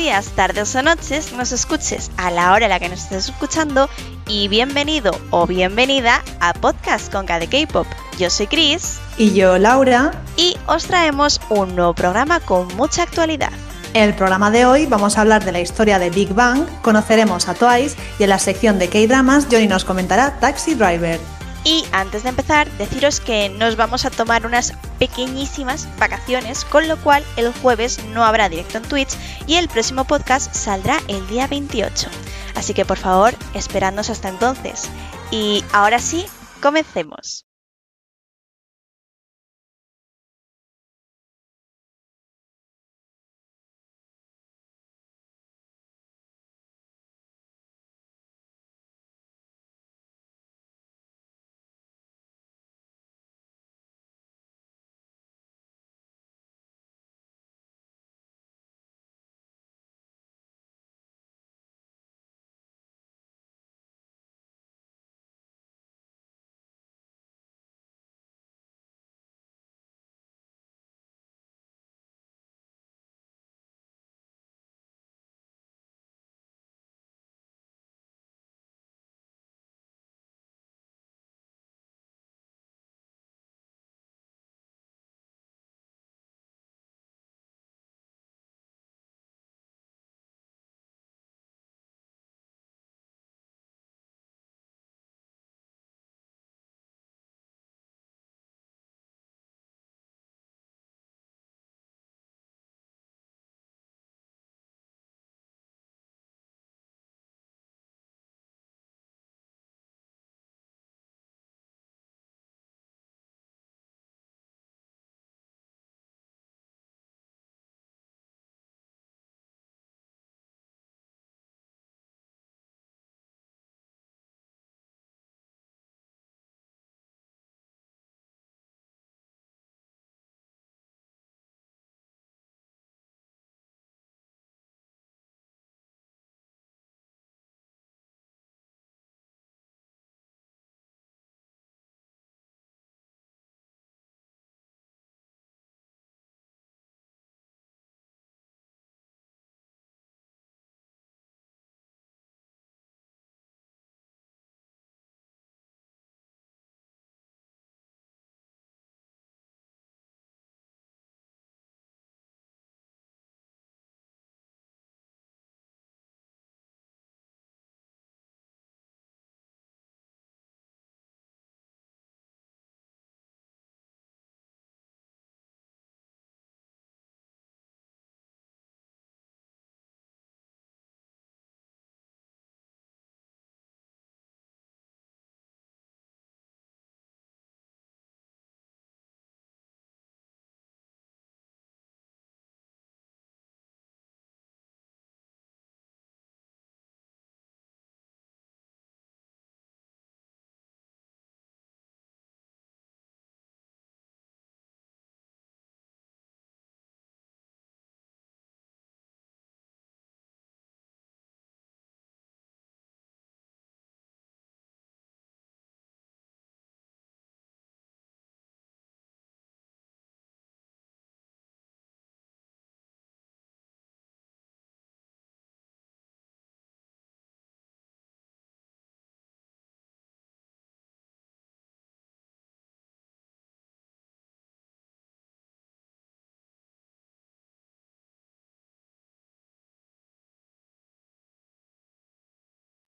Buenos días, tardes o noches, nos escuches a la hora en la que nos estés escuchando y bienvenido o bienvenida a Podcast con de K-Pop. Yo soy Chris. Y yo, Laura. Y os traemos un nuevo programa con mucha actualidad. En el programa de hoy vamos a hablar de la historia de Big Bang, conoceremos a Twice y en la sección de K-Dramas Johnny nos comentará Taxi Driver. Y antes de empezar, deciros que nos vamos a tomar unas pequeñísimas vacaciones, con lo cual el jueves no habrá directo en Twitch y el próximo podcast saldrá el día 28. Así que por favor, esperadnos hasta entonces. Y ahora sí, comencemos.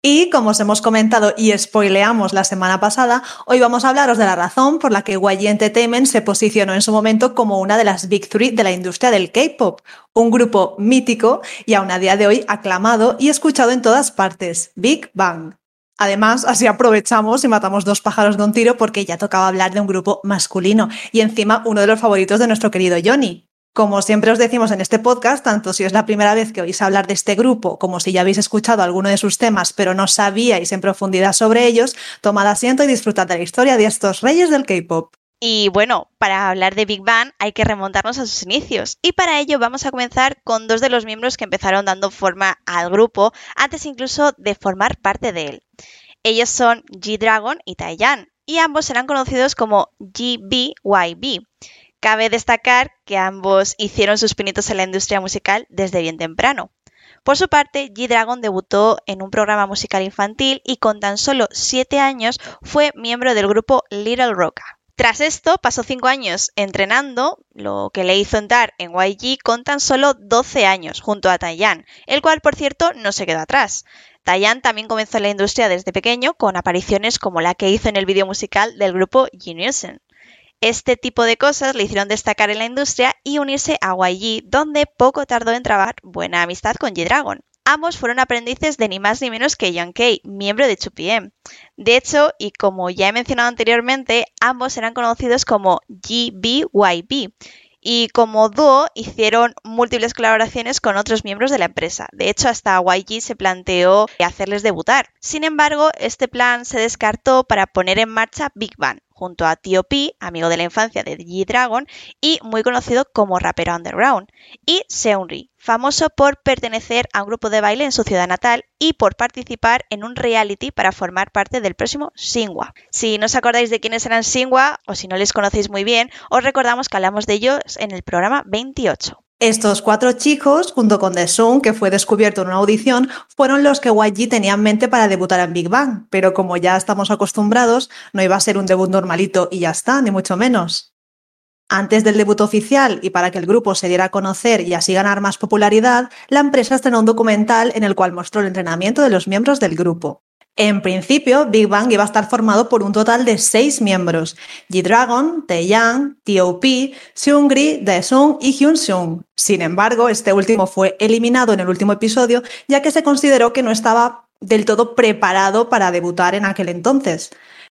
Y como os hemos comentado y spoileamos la semana pasada, hoy vamos a hablaros de la razón por la que YG Entertainment se posicionó en su momento como una de las Big Three de la industria del K-pop, un grupo mítico y aún a día de hoy aclamado y escuchado en todas partes, Big Bang. Además, así aprovechamos y matamos dos pájaros de un tiro porque ya tocaba hablar de un grupo masculino y encima uno de los favoritos de nuestro querido Johnny. Como siempre os decimos en este podcast, tanto si es la primera vez que oís hablar de este grupo como si ya habéis escuchado alguno de sus temas pero no sabíais en profundidad sobre ellos, tomad asiento y disfrutad de la historia de estos reyes del K-pop. Y bueno, para hablar de Big Bang hay que remontarnos a sus inicios. Y para ello vamos a comenzar con dos de los miembros que empezaron dando forma al grupo, antes incluso de formar parte de él. Ellos son G-Dragon y Taeyan, y ambos serán conocidos como GBYB Cabe destacar que ambos hicieron sus pinitos en la industria musical desde bien temprano. Por su parte, G-Dragon debutó en un programa musical infantil y con tan solo 7 años fue miembro del grupo Little Roca. Tras esto, pasó 5 años entrenando, lo que le hizo entrar en YG con tan solo 12 años, junto a Taeyan, el cual, por cierto, no se quedó atrás. Taeyan también comenzó en la industria desde pequeño, con apariciones como la que hizo en el vídeo musical del grupo G Este tipo de cosas le hicieron destacar en la industria y unirse a YG, donde poco tardó en trabar buena amistad con G-Dragon. Ambos fueron aprendices de ni más ni menos que Young Kei, miembro de 2PM. De hecho, y como ya he mencionado anteriormente, ambos eran conocidos como GBYB y como dúo hicieron múltiples colaboraciones con otros miembros de la empresa. De hecho, hasta YG se planteó hacerles debutar. Sin embargo, este plan se descartó para poner en marcha Big Bang, junto a T.O.P., amigo de la infancia de G-Dragon y muy conocido como rapero underground, y Seunri, famoso por pertenecer a un grupo de baile en su ciudad natal y por participar en un reality para formar parte del próximo Singwa. Si no os acordáis de quiénes eran Singwa o si no les conocéis muy bien, os recordamos que hablamos de ellos en el programa 28. Estos cuatro chicos, junto con The Sun, que fue descubierto en una audición, fueron los que YG tenía en mente para debutar en Big Bang, pero como ya estamos acostumbrados, no iba a ser un debut normalito y ya está, ni mucho menos. Antes del debut oficial y para que el grupo se diera a conocer y así ganar más popularidad, la empresa estrenó un documental en el cual mostró el entrenamiento de los miembros del grupo. En principio, Big Bang iba a estar formado por un total de seis miembros: G-Dragon, Taeyang, T.O.P., Seungri, Daesung y Hyun-sung. Sin embargo, este último fue eliminado en el último episodio ya que se consideró que no estaba del todo preparado para debutar en aquel entonces.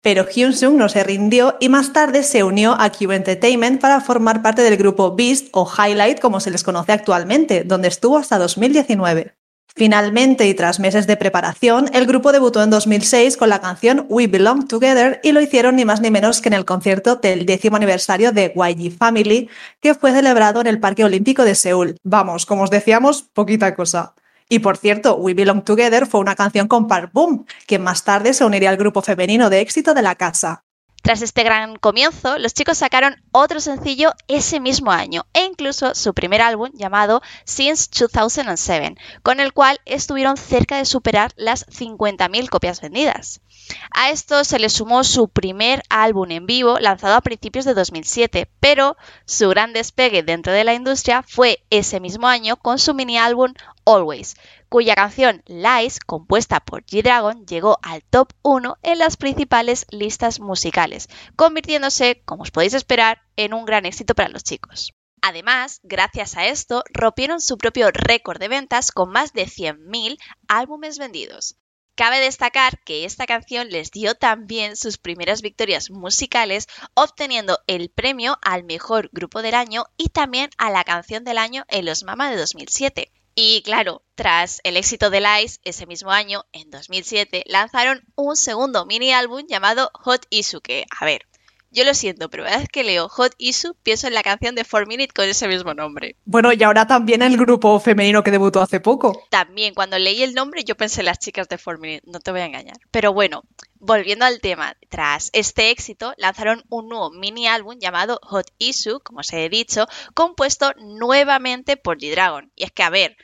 Pero Hyun-sung no se rindió y más tarde se unió a Q Entertainment para formar parte del grupo Beast o Highlight como se les conoce actualmente, donde estuvo hasta 2019. Finalmente, y tras meses de preparación, el grupo debutó en 2006 con la canción We Belong Together y lo hicieron ni más ni menos que en el concierto del décimo aniversario de YG Family, que fue celebrado en el Parque Olímpico de Seúl. Vamos, como os decíamos, poquita cosa. Y por cierto, We Belong Together fue una canción con Park Boom, que más tarde se uniría al grupo femenino de éxito de la casa. Tras este gran comienzo, los chicos sacaron otro sencillo ese mismo año e incluso su primer álbum llamado Since 2007, con el cual estuvieron cerca de superar las 50.000 copias vendidas. A esto se le sumó su primer álbum en vivo lanzado a principios de 2007, pero su gran despegue dentro de la industria fue ese mismo año con su mini álbum Always, cuya canción Lies, compuesta por G-Dragon, llegó al top 1 en las principales listas musicales, convirtiéndose, como os podéis esperar, en un gran éxito para los chicos. Además, gracias a esto, rompieron su propio récord de ventas con más de 100.000 álbumes vendidos. Cabe destacar que esta canción les dio también sus primeras victorias musicales, obteniendo el premio al mejor grupo del año y también a la canción del año en los Mama de 2007. Y claro, tras el éxito de Lies, ese mismo año, en 2007, lanzaron un segundo mini álbum llamado Hot Issue, que, a ver, yo lo siento, pero cada vez que leo Hot Issue pienso en la canción de 4 Minute con ese mismo nombre. Bueno, y ahora también el grupo femenino que debutó hace poco. También, cuando leí el nombre yo pensé en las chicas de 4 Minute, no te voy a engañar. Pero bueno, volviendo al tema, tras este éxito lanzaron un nuevo mini álbum llamado Hot Issue, como os he dicho, compuesto nuevamente por G-Dragon. Y es que, a ver,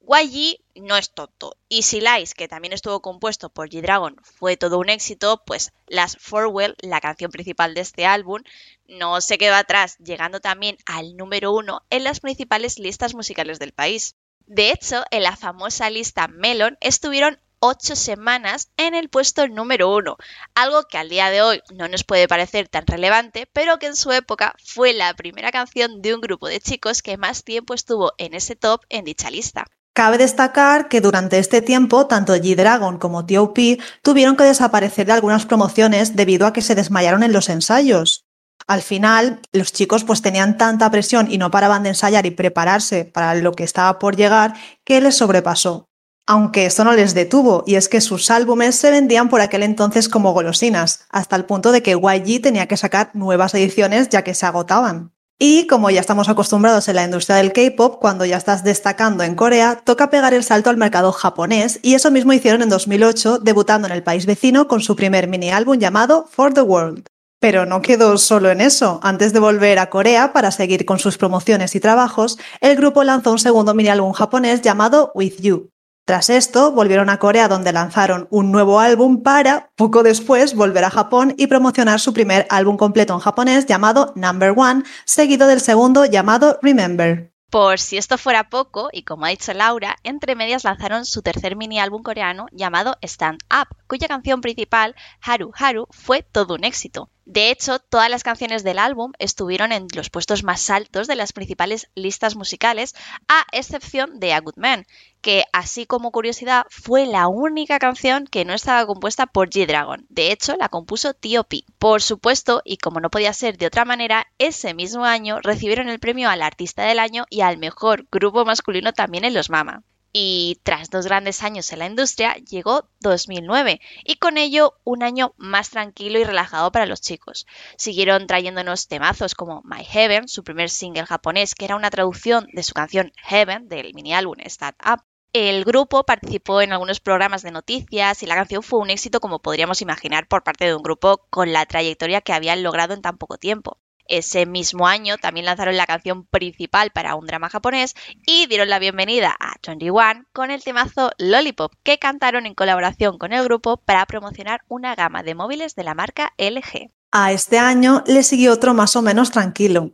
YG no es tonto. Y si Lies, que también estuvo compuesto por G-Dragon, fue todo un éxito, pues Last Forwell, la canción principal de este álbum, no se quedó atrás, llegando también al número uno en las principales listas musicales del país. De hecho, en la famosa lista Melon estuvieron ocho semanas en el puesto número uno, algo que al día de hoy no nos puede parecer tan relevante, pero que en su época fue la primera canción de un grupo de chicos que más tiempo estuvo en ese top en dicha lista. Cabe destacar que durante este tiempo tanto G-Dragon como T.O.P. tuvieron que desaparecer de algunas promociones debido a que se desmayaron en los ensayos. Al final, los chicos pues tenían tanta presión y no paraban de ensayar y prepararse para lo que estaba por llegar que les sobrepasó. Aunque esto no les detuvo, y es que sus álbumes se vendían por aquel entonces como golosinas, hasta el punto de que YG tenía que sacar nuevas ediciones ya que se agotaban. Y como ya estamos acostumbrados en la industria del K-pop, cuando ya estás destacando en Corea, toca pegar el salto al mercado japonés y eso mismo hicieron en 2008, debutando en el país vecino con su primer mini álbum llamado For the World. Pero no quedó solo en eso. Antes de volver a Corea para seguir con sus promociones y trabajos, el grupo lanzó un segundo mini álbum japonés llamado With You. Tras esto, volvieron a Corea donde lanzaron un nuevo álbum para, poco después, volver a Japón y promocionar su primer álbum completo en japonés llamado Number One, seguido del segundo llamado Remember. Por si esto fuera poco, y como ha dicho Laura, entre medias lanzaron su tercer mini álbum coreano llamado Stand Up, cuya canción principal, Haru Haru, fue todo un éxito. De hecho, todas las canciones del álbum estuvieron en los puestos más altos de las principales listas musicales, a excepción de A Good Man, que así como curiosidad fue la única canción que no estaba compuesta por G-Dragon. De hecho, la compuso T.O.P. Por supuesto, y como no podía ser de otra manera, ese mismo año recibieron el premio al Artista del Año y al Mejor Grupo Masculino también en los Mama y tras dos grandes años en la industria llegó 2009 y con ello un año más tranquilo y relajado para los chicos. Siguieron trayéndonos temazos como My Heaven, su primer single japonés que era una traducción de su canción Heaven del mini álbum Start Up. El grupo participó en algunos programas de noticias y la canción fue un éxito como podríamos imaginar por parte de un grupo con la trayectoria que habían logrado en tan poco tiempo. Ese mismo año también lanzaron la canción principal para un drama japonés y dieron la bienvenida a 21 con el temazo Lollipop que cantaron en colaboración con el grupo para promocionar una gama de móviles de la marca LG. A este año le siguió otro más o menos tranquilo.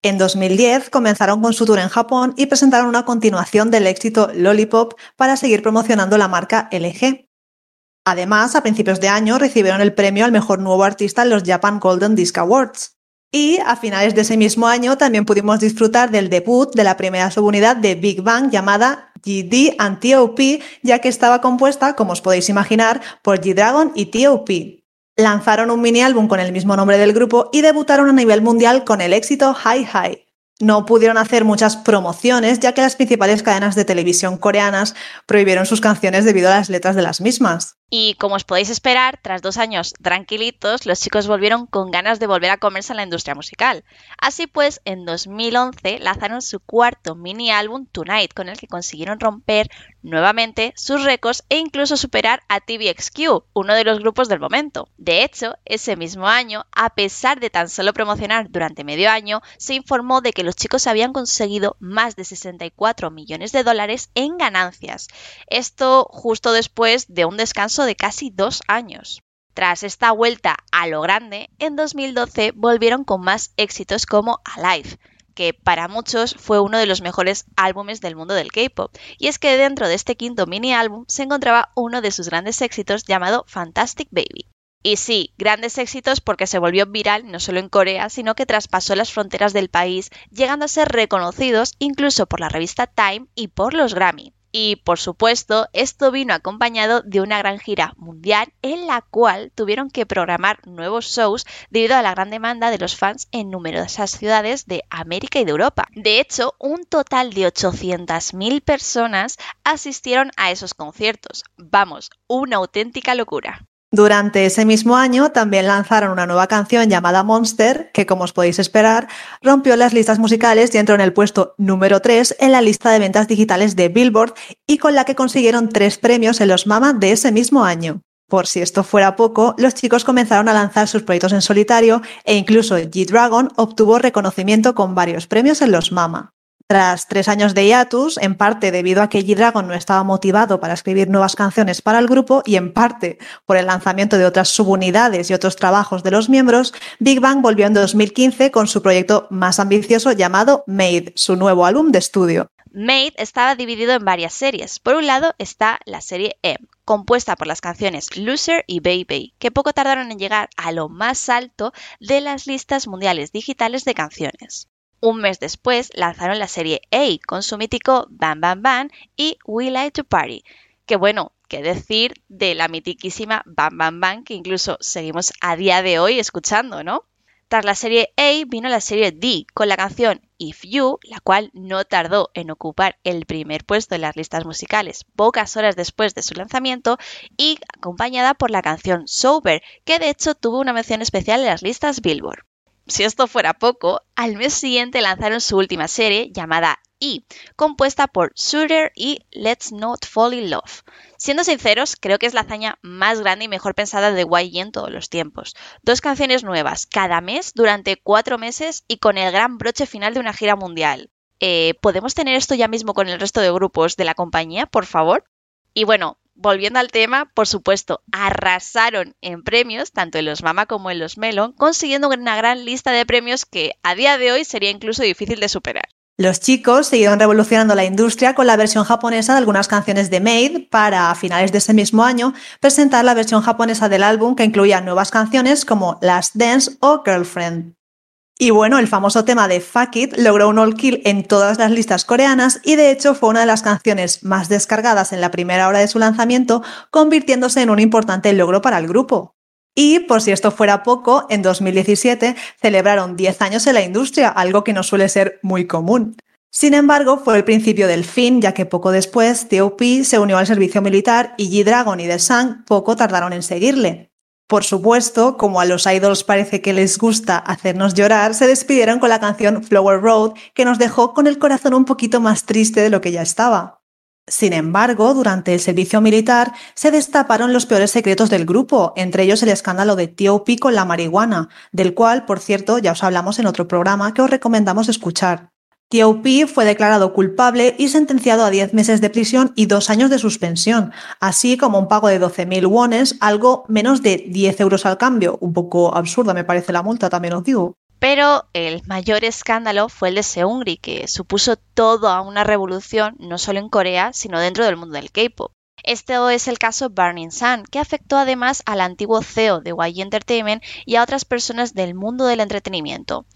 En 2010 comenzaron con su tour en Japón y presentaron una continuación del éxito Lollipop para seguir promocionando la marca LG. Además, a principios de año recibieron el premio al mejor nuevo artista en los Japan Golden Disc Awards. Y a finales de ese mismo año también pudimos disfrutar del debut de la primera subunidad de Big Bang llamada GD and TOP, ya que estaba compuesta, como os podéis imaginar, por G-Dragon y TOP. Lanzaron un mini álbum con el mismo nombre del grupo y debutaron a nivel mundial con el éxito High High. No pudieron hacer muchas promociones ya que las principales cadenas de televisión coreanas prohibieron sus canciones debido a las letras de las mismas. Y como os podéis esperar, tras dos años tranquilitos, los chicos volvieron con ganas de volver a comerse en la industria musical. Así pues, en 2011 lanzaron su cuarto mini álbum Tonight, con el que consiguieron romper nuevamente sus récords e incluso superar a TVXQ, uno de los grupos del momento. De hecho, ese mismo año, a pesar de tan solo promocionar durante medio año, se informó de que los chicos habían conseguido más de 64 millones de dólares en ganancias. Esto justo después de un descanso de casi dos años. Tras esta vuelta a lo grande, en 2012 volvieron con más éxitos como Alive, que para muchos fue uno de los mejores álbumes del mundo del K-pop. Y es que dentro de este quinto mini álbum se encontraba uno de sus grandes éxitos llamado Fantastic Baby. Y sí, grandes éxitos porque se volvió viral no solo en Corea, sino que traspasó las fronteras del país, llegando a ser reconocidos incluso por la revista Time y por los Grammy. Y por supuesto, esto vino acompañado de una gran gira mundial en la cual tuvieron que programar nuevos shows debido a la gran demanda de los fans en numerosas ciudades de América y de Europa. De hecho, un total de 800.000 personas asistieron a esos conciertos. Vamos, una auténtica locura. Durante ese mismo año también lanzaron una nueva canción llamada Monster, que como os podéis esperar, rompió las listas musicales y entró en el puesto número 3 en la lista de ventas digitales de Billboard y con la que consiguieron tres premios en los MAMA de ese mismo año. Por si esto fuera poco, los chicos comenzaron a lanzar sus proyectos en solitario e incluso G-Dragon obtuvo reconocimiento con varios premios en los MAMA. Tras tres años de hiatus, en parte debido a que G-Dragon no estaba motivado para escribir nuevas canciones para el grupo y en parte por el lanzamiento de otras subunidades y otros trabajos de los miembros, Big Bang volvió en 2015 con su proyecto más ambicioso llamado Made, su nuevo álbum de estudio. Made estaba dividido en varias series. Por un lado está la serie M, compuesta por las canciones Loser y Baby, que poco tardaron en llegar a lo más alto de las listas mundiales digitales de canciones. Un mes después lanzaron la serie A con su mítico Bam Bam Bam y We Like to Party. Que bueno, qué decir de la mitiquísima Bam Bam Bam que incluso seguimos a día de hoy escuchando, ¿no? Tras la serie A vino la serie D con la canción If You, la cual no tardó en ocupar el primer puesto en las listas musicales pocas horas después de su lanzamiento y acompañada por la canción Sober, que de hecho tuvo una mención especial en las listas Billboard. Si esto fuera poco, al mes siguiente lanzaron su última serie llamada E, compuesta por Shooter y Let's Not Fall in Love. Siendo sinceros, creo que es la hazaña más grande y mejor pensada de YG en todos los tiempos. Dos canciones nuevas cada mes durante cuatro meses y con el gran broche final de una gira mundial. Eh, ¿Podemos tener esto ya mismo con el resto de grupos de la compañía, por favor? Y bueno, volviendo al tema, por supuesto, arrasaron en premios, tanto en los Mama como en los Melon, consiguiendo una gran lista de premios que a día de hoy sería incluso difícil de superar. Los chicos siguieron revolucionando la industria con la versión japonesa de algunas canciones de Made para, a finales de ese mismo año, presentar la versión japonesa del álbum que incluía nuevas canciones como Last Dance o Girlfriend. Y bueno, el famoso tema de Fuck It logró un all kill en todas las listas coreanas y de hecho fue una de las canciones más descargadas en la primera hora de su lanzamiento, convirtiéndose en un importante logro para el grupo. Y por si esto fuera poco, en 2017 celebraron 10 años en la industria, algo que no suele ser muy común. Sin embargo, fue el principio del fin, ya que poco después T.O.P. se unió al servicio militar y G-Dragon y The Sun poco tardaron en seguirle. Por supuesto, como a los idols parece que les gusta hacernos llorar, se despidieron con la canción Flower Road, que nos dejó con el corazón un poquito más triste de lo que ya estaba. Sin embargo, durante el servicio militar se destaparon los peores secretos del grupo, entre ellos el escándalo de T.O.P. con la marihuana, del cual, por cierto, ya os hablamos en otro programa que os recomendamos escuchar. T.O.P. fue declarado culpable y sentenciado a 10 meses de prisión y dos años de suspensión, así como un pago de 12.000 wones, algo menos de 10 euros al cambio. Un poco absurda me parece la multa, también os digo. Pero el mayor escándalo fue el de Seungri, que supuso toda una revolución no solo en Corea, sino dentro del mundo del K-pop. Este es el caso Burning Sun, que afectó además al antiguo CEO de YG Entertainment y a otras personas del mundo del entretenimiento.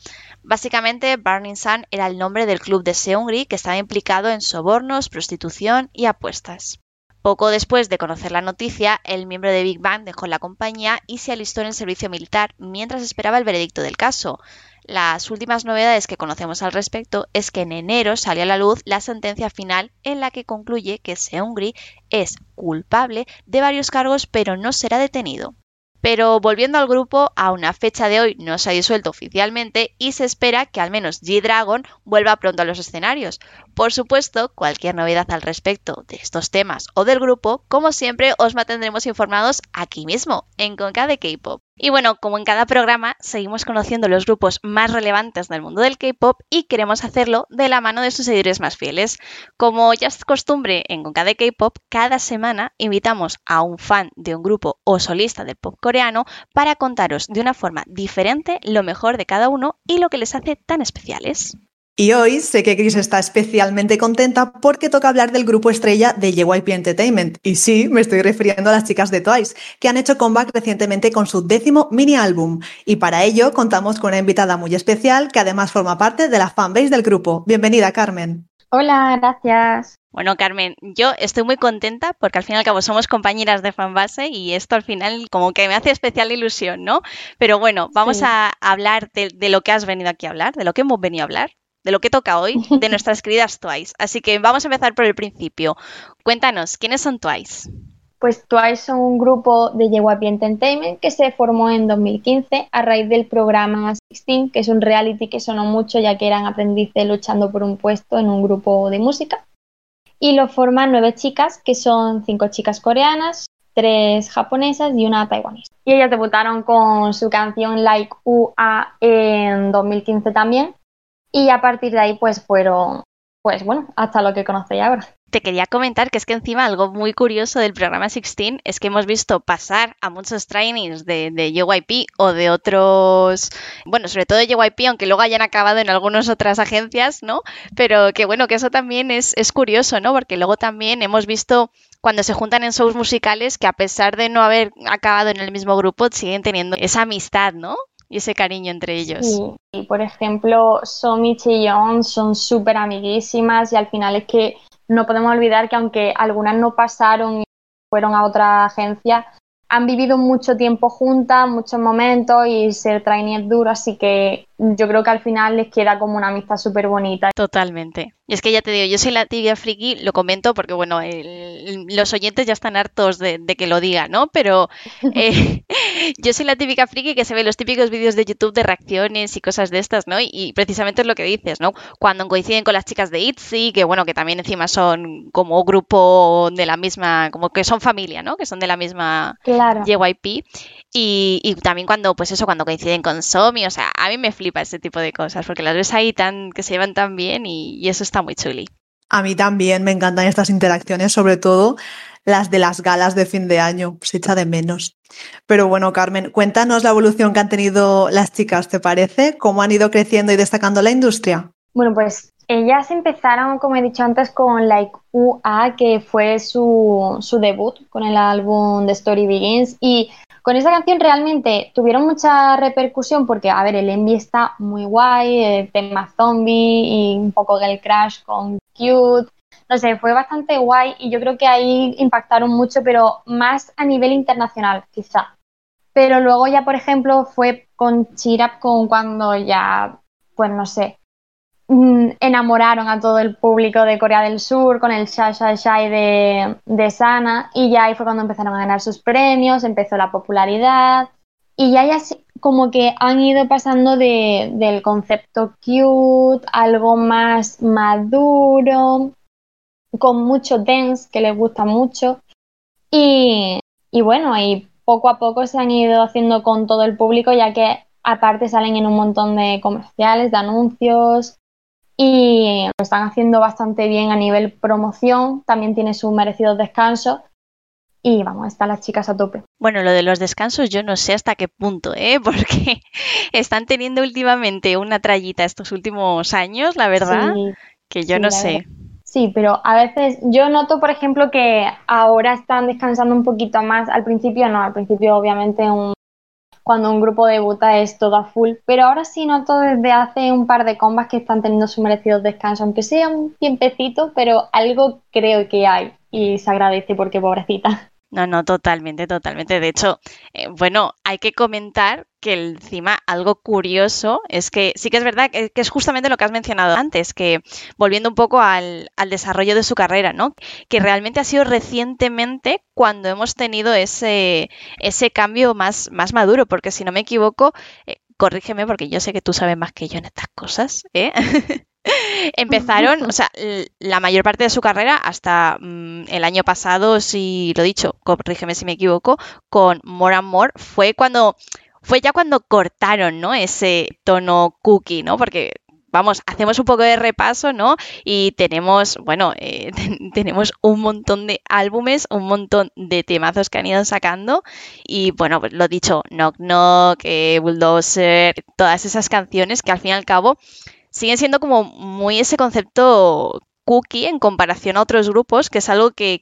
Básicamente, Burning Sun era el nombre del club de Seungri que estaba implicado en sobornos, prostitución y apuestas. Poco después de conocer la noticia, el miembro de Big Bang dejó la compañía y se alistó en el servicio militar mientras esperaba el veredicto del caso. Las últimas novedades que conocemos al respecto es que en enero salió a la luz la sentencia final en la que concluye que Seungri es culpable de varios cargos pero no será detenido. Pero volviendo al grupo, a una fecha de hoy no se ha disuelto oficialmente y se espera que al menos G-Dragon vuelva pronto a los escenarios. Por supuesto, cualquier novedad al respecto de estos temas o del grupo, como siempre, os mantendremos informados aquí mismo, en Conca de K-Pop. Y bueno, como en cada programa, seguimos conociendo los grupos más relevantes del mundo del K-pop y queremos hacerlo de la mano de sus seguidores más fieles. Como ya es costumbre en Conca de K-pop, cada semana invitamos a un fan de un grupo o solista del pop coreano para contaros de una forma diferente lo mejor de cada uno y lo que les hace tan especiales. Y hoy sé que Chris está especialmente contenta porque toca hablar del grupo estrella de JYP Entertainment. Y sí, me estoy refiriendo a las chicas de Twice, que han hecho comeback recientemente con su décimo mini álbum. Y para ello contamos con una invitada muy especial que además forma parte de la fanbase del grupo. Bienvenida, Carmen. Hola, gracias. Bueno, Carmen, yo estoy muy contenta porque al fin y al cabo somos compañeras de fanbase y esto al final como que me hace especial ilusión, ¿no? Pero bueno, vamos a hablar de lo que has venido aquí a hablar, de lo que hemos venido a hablar de lo que toca hoy, de nuestras queridas Twice. Así que vamos a empezar por el principio. Cuéntanos, ¿quiénes son Twice? Pues Twice son un grupo de JYP Entertainment que se formó en 2015 a raíz del programa 16, que es un reality que sonó mucho ya que eran aprendices luchando por un puesto en un grupo de música. Y lo forman nueve chicas, que son cinco chicas coreanas, tres japonesas y una taiwanesa. Y ellas debutaron con su canción Like UA en 2015 también y a partir de ahí pues fueron, pues bueno, hasta lo que conocéis ahora. Te quería comentar que es que encima algo muy curioso del programa 16 es que hemos visto pasar a muchos trainings de, de JYP o de otros, bueno, sobre todo de JYP, aunque luego hayan acabado en algunas otras agencias, ¿no? Pero que bueno, que eso también es, es curioso, ¿no? Porque luego también hemos visto cuando se juntan en shows musicales que a pesar de no haber acabado en el mismo grupo, siguen teniendo esa amistad, ¿no? Y ese cariño entre ellos. Sí, por ejemplo, Somi y Yeon son súper amiguísimas y al final es que no podemos olvidar que aunque algunas no pasaron y fueron a otra agencia, han vivido mucho tiempo juntas, muchos momentos y ser trainee es duro, así que yo creo que al final les queda como una amistad súper bonita. Totalmente. Y es que ya te digo, yo soy la tibia friki, lo comento porque, bueno, los oyentes ya están hartos de, que lo diga, ¿no? Pero eh, yo soy la típica friki que se ve los típicos vídeos de YouTube de reacciones y cosas de estas, ¿no? Y, precisamente es lo que dices, ¿no? Cuando coinciden con las chicas de ITZY, que, bueno, que también encima son como grupo de la misma, como que son familia, ¿no? Que son de la misma claro. JYP. Y, y, también cuando, pues eso, cuando coinciden con Somi, o sea, a mí me flipa ese tipo de cosas, porque las ves ahí tan, que se llevan tan bien y, eso está muy chuli. A mí también me encantan estas interacciones, sobre todo las de las galas de fin de año, se echa de menos. Pero bueno, Carmen, cuéntanos la evolución que han tenido las chicas, ¿te parece? ¿Cómo han ido creciendo y destacando la industria? Bueno, pues ellas empezaron, como he dicho antes, con Like UA, que fue su, su debut con el álbum The Story Begins. Y con esa canción realmente tuvieron mucha repercusión porque, a ver, el Envy está muy guay, el tema zombie y un poco del crash con Cute. No sé, fue bastante guay y yo creo que ahí impactaron mucho, pero más a nivel internacional, quizá. Pero luego ya, por ejemplo, fue con Chirap con cuando ya, pues no sé, Mm, enamoraron a todo el público de Corea del Sur con el Sha Sha Shai de, de Sana y ya ahí fue cuando empezaron a ganar sus premios, empezó la popularidad y ya, ya como que han ido pasando de, del concepto cute, algo más maduro, con mucho dance que les gusta mucho y, y bueno, y poco a poco se han ido haciendo con todo el público ya que aparte salen en un montón de comerciales, de anuncios, y lo están haciendo bastante bien a nivel promoción, también tiene sus merecidos descansos y vamos, están las chicas a tope. Bueno, lo de los descansos yo no sé hasta qué punto, ¿eh? porque están teniendo últimamente una trayita estos últimos años, la verdad, que yo no sé. Sí, pero a veces yo noto, por ejemplo, que ahora están descansando un poquito más. Al principio no, al principio obviamente un cuando un grupo debuta es todo a full. Pero ahora sí noto desde hace un par de combas que están teniendo su merecido descanso, aunque sea un tiempecito, pero algo creo que hay y se agradece porque pobrecita. No, no, totalmente, totalmente. De hecho, eh, bueno, hay que comentar que encima algo curioso es que sí que es verdad que, es justamente lo que has mencionado antes, que volviendo un poco al, desarrollo de su carrera, ¿no? Que realmente ha sido recientemente cuando hemos tenido ese, ese cambio más, más maduro, porque si no me equivoco, eh, corrígeme porque yo sé que tú sabes más que yo en estas cosas, ¿eh? Empezaron, o sea, la mayor parte de su carrera hasta mm, el año pasado, si lo he dicho, corrígeme si me equivoco, con More and More, fue cuando fue ya cuando cortaron, ¿no? Ese tono cookie, ¿no? Porque vamos, hacemos un poco de repaso, ¿no? Y tenemos, bueno, eh, tenemos un montón de álbumes, un montón de temazos que han ido sacando. Y bueno, pues lo dicho, Knock Knock, eh, Bulldozer, todas esas canciones que al fin y al cabo siguen siendo como muy ese concepto cookie en comparación a otros grupos, que es algo que,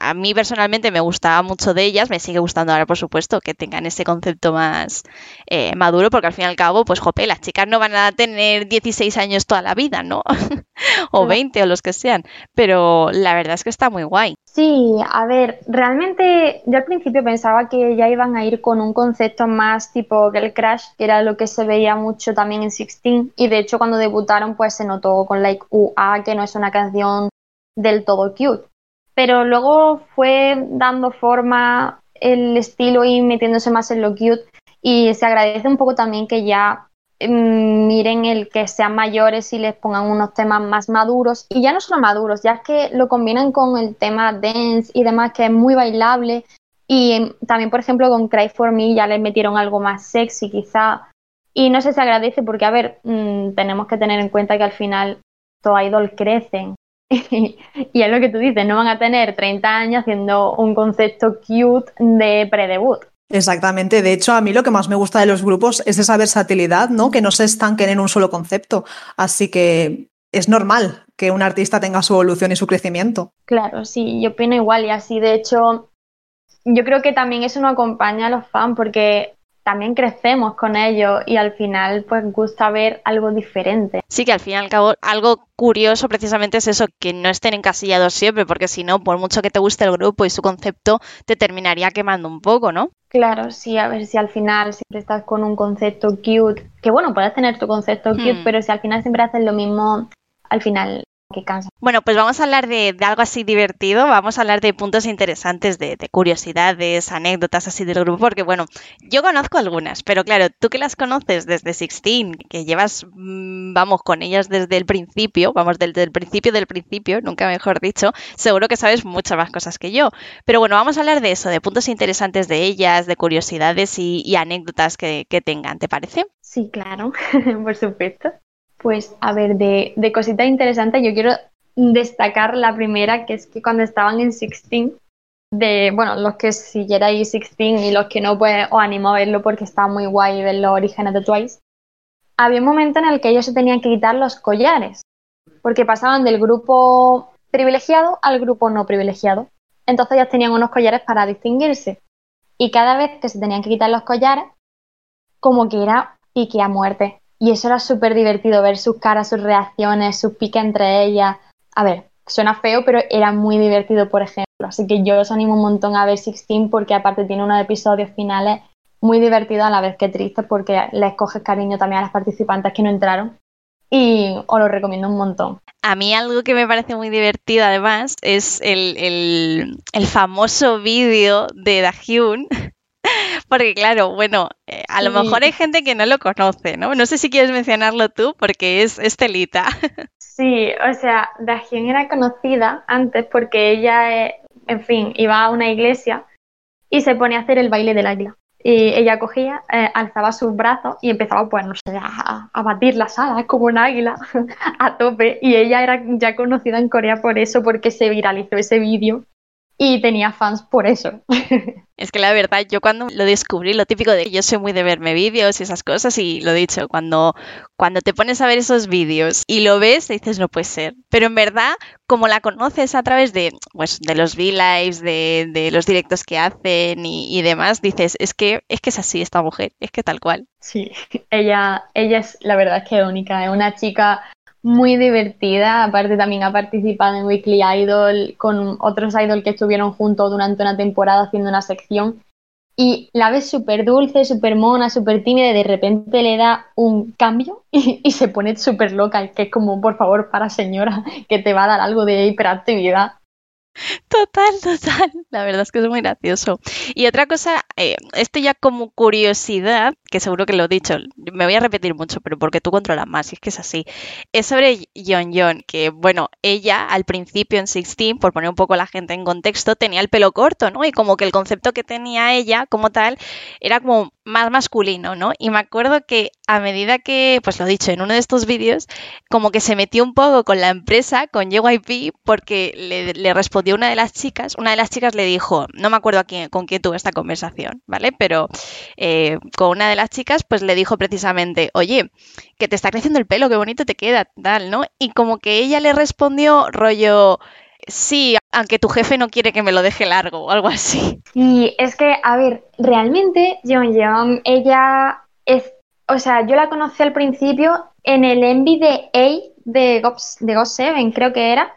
a, mí personalmente me gustaba mucho de ellas, me sigue gustando ahora, por supuesto, que tengan ese concepto más eh, maduro, porque al fin y al cabo, pues jope, las chicas no van a tener 16 años toda la vida, ¿no? o 20 o los que sean, pero la verdad es que está muy guay. Sí, a ver, realmente yo al principio pensaba que ya iban a ir con un concepto más tipo Girl Crash, que era lo que se veía mucho también en Sixteen, y de hecho cuando debutaron pues se notó con Like UA, que no es una canción del todo cute. Pero luego fue dando forma el estilo y metiéndose más en lo cute, y se agradece un poco también que ya miren el que sean mayores y les pongan unos temas más maduros. Y ya no solo maduros, ya que lo combinan con el tema dance y demás que es muy bailable. Y em, también por ejemplo con Cry for Me ya les metieron algo más sexy quizá. Y no sé si agradece porque a ver mm, tenemos que tener en cuenta que al final todos idol crecen. Y es lo que tú dices, no van a tener 30 años haciendo un concepto cute de pre-debut. Exactamente. De hecho, a mí lo que más me gusta de los grupos es esa versatilidad, ¿no? Que no se estanquen en un solo concepto. Así que es normal que un artista tenga su evolución y su crecimiento. Claro, sí, yo opino igual y así. De hecho, yo creo que también eso no acompaña a los fans porque también crecemos con ellos y al final pues gusta ver algo diferente. Sí, que al fin y al cabo algo curioso precisamente es eso, que no estén encasillados siempre, porque si no, por mucho que te guste el grupo y su concepto, te terminaría quemando un poco, ¿no? Claro, sí, a ver si al final siempre estás con un concepto cute, que bueno, puedes tener tu concepto cute, hmm. pero si al final siempre haces lo mismo, al final bueno, pues vamos a hablar de, algo así divertido, vamos a hablar de puntos interesantes, de, curiosidades, anécdotas así del grupo, porque bueno, yo conozco algunas, pero claro, tú que las conoces desde Sixteen, que llevas, mm, vamos, con ellas desde el principio, vamos, desde el principio del principio, nunca mejor dicho, seguro que sabes muchas más cosas que yo. Pero bueno, vamos a hablar de eso, de puntos interesantes de ellas, de curiosidades y, anécdotas que, que tengan, ¿te parece? Sí, claro, por supuesto. Pues a ver, de, cositas interesantes, yo quiero destacar la primera, que es que cuando estaban en Sixteen, de, bueno, los que siguierais Sixteen y los que no, pues os animo a verlo porque está muy guay ver los orígenes de Twice. Había un momento en el que ellos se tenían que quitar los collares, porque pasaban del grupo privilegiado al grupo no privilegiado. Entonces ellos tenían unos collares para distinguirse. Y cada vez que se tenían que quitar los collares, como que era pique a muerte. Y eso era súper divertido, ver sus caras, sus reacciones, sus piques entre ellas. A ver, suena feo, pero era muy divertido, por ejemplo. Así que yo os animo un montón a ver Sixteen porque aparte tiene unos episodios finales muy divertidos a la vez que tristes porque les coges cariño también a las participantes que no entraron. Y os lo recomiendo un montón. A mí algo que me parece muy divertido además es el, el, famoso vídeo de Dahyun porque claro, bueno, eh, a lo mejor hay gente que no lo conoce, ¿no? No sé si quieres mencionarlo tú porque es Estelita. Sí, o sea, Dajian era conocida antes porque ella, eh, en fin, iba a una iglesia y se ponía a hacer el baile del águila. Y ella cogía, eh, alzaba sus brazos y empezaba, pues, no sé, a, a, batir las alas como un águila a tope. Y ella era ya conocida en Corea por eso, porque se viralizó ese vídeo y tenía fans por eso. Es que la verdad, yo cuando lo descubrí, lo típico de yo soy muy de verme vídeos y esas cosas, y lo he dicho, cuando, cuando te pones a ver esos vídeos y lo ves, dices, no puede ser. Pero en verdad, como la conoces a través de, pues, de los V-Lives, de, de, los directos que hacen y, y, demás, dices, es que, es que es así esta mujer, es que tal cual. Sí, ella, ella es la verdad es que única, es una chica muy divertida. Aparte también ha participado en Weekly Idol con otros idol que estuvieron juntos durante una temporada haciendo una sección. Y la ves súper dulce, súper mona, súper tímida y de repente le da un cambio y, se pone súper loca. Que es como, por favor, para señora, que te va a dar algo de hiperactividad. Total, total. La verdad es que es muy gracioso. Y otra cosa, eh, esto ya como curiosidad, que seguro que lo he dicho, me voy a repetir mucho, pero porque tú controlas más, y es que es así. Es sobre Yon Yon, que bueno, ella al principio en Sixteen, por poner un poco a la gente en contexto, tenía el pelo corto, ¿no? Y como que el concepto que tenía ella como tal era como más masculino, ¿no? Y me acuerdo que a medida que, pues lo he dicho, en uno de estos vídeos, como que se metió un poco con la empresa, con JYP, porque le, respondió una de las chicas, una de las chicas le dijo, no me acuerdo a quién, con quién tuve esta conversación, ¿vale? Pero eh, con una de las chicas, pues le dijo precisamente, oye, que te está creciendo el pelo, qué bonito te queda, tal, ¿no? Y como que ella le respondió, rollo, sí, aunque tu jefe no quiere que me lo deje largo o algo así. Y es que, a ver, realmente Jeon Jeon, ella es, o sea, yo la conocí al principio en el envy de A de de God 7, creo que era,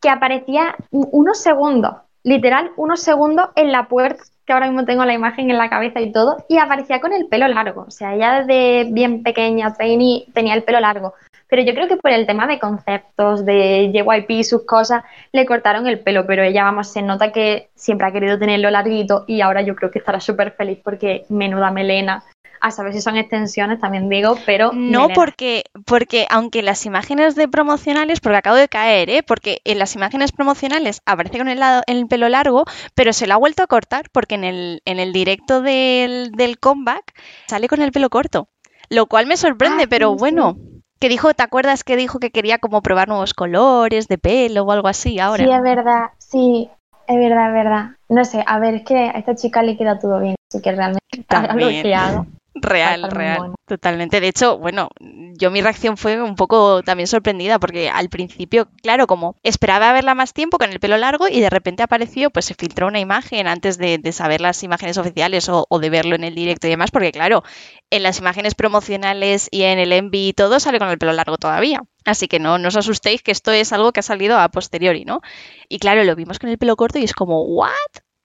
que aparecía unos segundos, literal, unos segundos en la puerta, que ahora mismo tengo la imagen en la cabeza y todo, y aparecía con el pelo largo. O sea, ella desde bien pequeña, trainee, tenía el pelo largo. Pero yo creo que por el tema de conceptos, de JYP y sus cosas, le cortaron el pelo. Pero ella, vamos, se nota que siempre ha querido tenerlo larguito y ahora yo creo que estará súper feliz porque menuda melena a saber si son extensiones, también digo, pero... No, porque, porque aunque las imágenes de promocionales, porque acabo de caer, ¿eh? porque en las imágenes promocionales aparece con el, el pelo largo, pero se lo ha vuelto a cortar porque en el, en el directo del, del comeback sale con el pelo corto, lo cual me sorprende, ah, pero bueno... Que dijo, ¿te acuerdas que dijo que quería como probar nuevos colores de pelo o algo así ahora? Sí, es verdad, sí, es verdad, es verdad. No sé, a ver, es que a esta chica le queda todo bien, así que realmente está bloqueado. Real, real, totalmente. De hecho, bueno, yo mi reacción fue un poco también sorprendida porque al principio, claro, como esperaba verla más tiempo con el pelo largo y de repente apareció, pues se filtró una imagen antes de, saber las imágenes oficiales o, de verlo en el directo y demás, porque claro, en las imágenes promocionales y en el envi y todo sale con el pelo largo todavía. Así que no, no os asustéis que esto es algo que ha salido a posteriori, ¿no? Y claro, lo vimos con el pelo corto y es como, ¿what?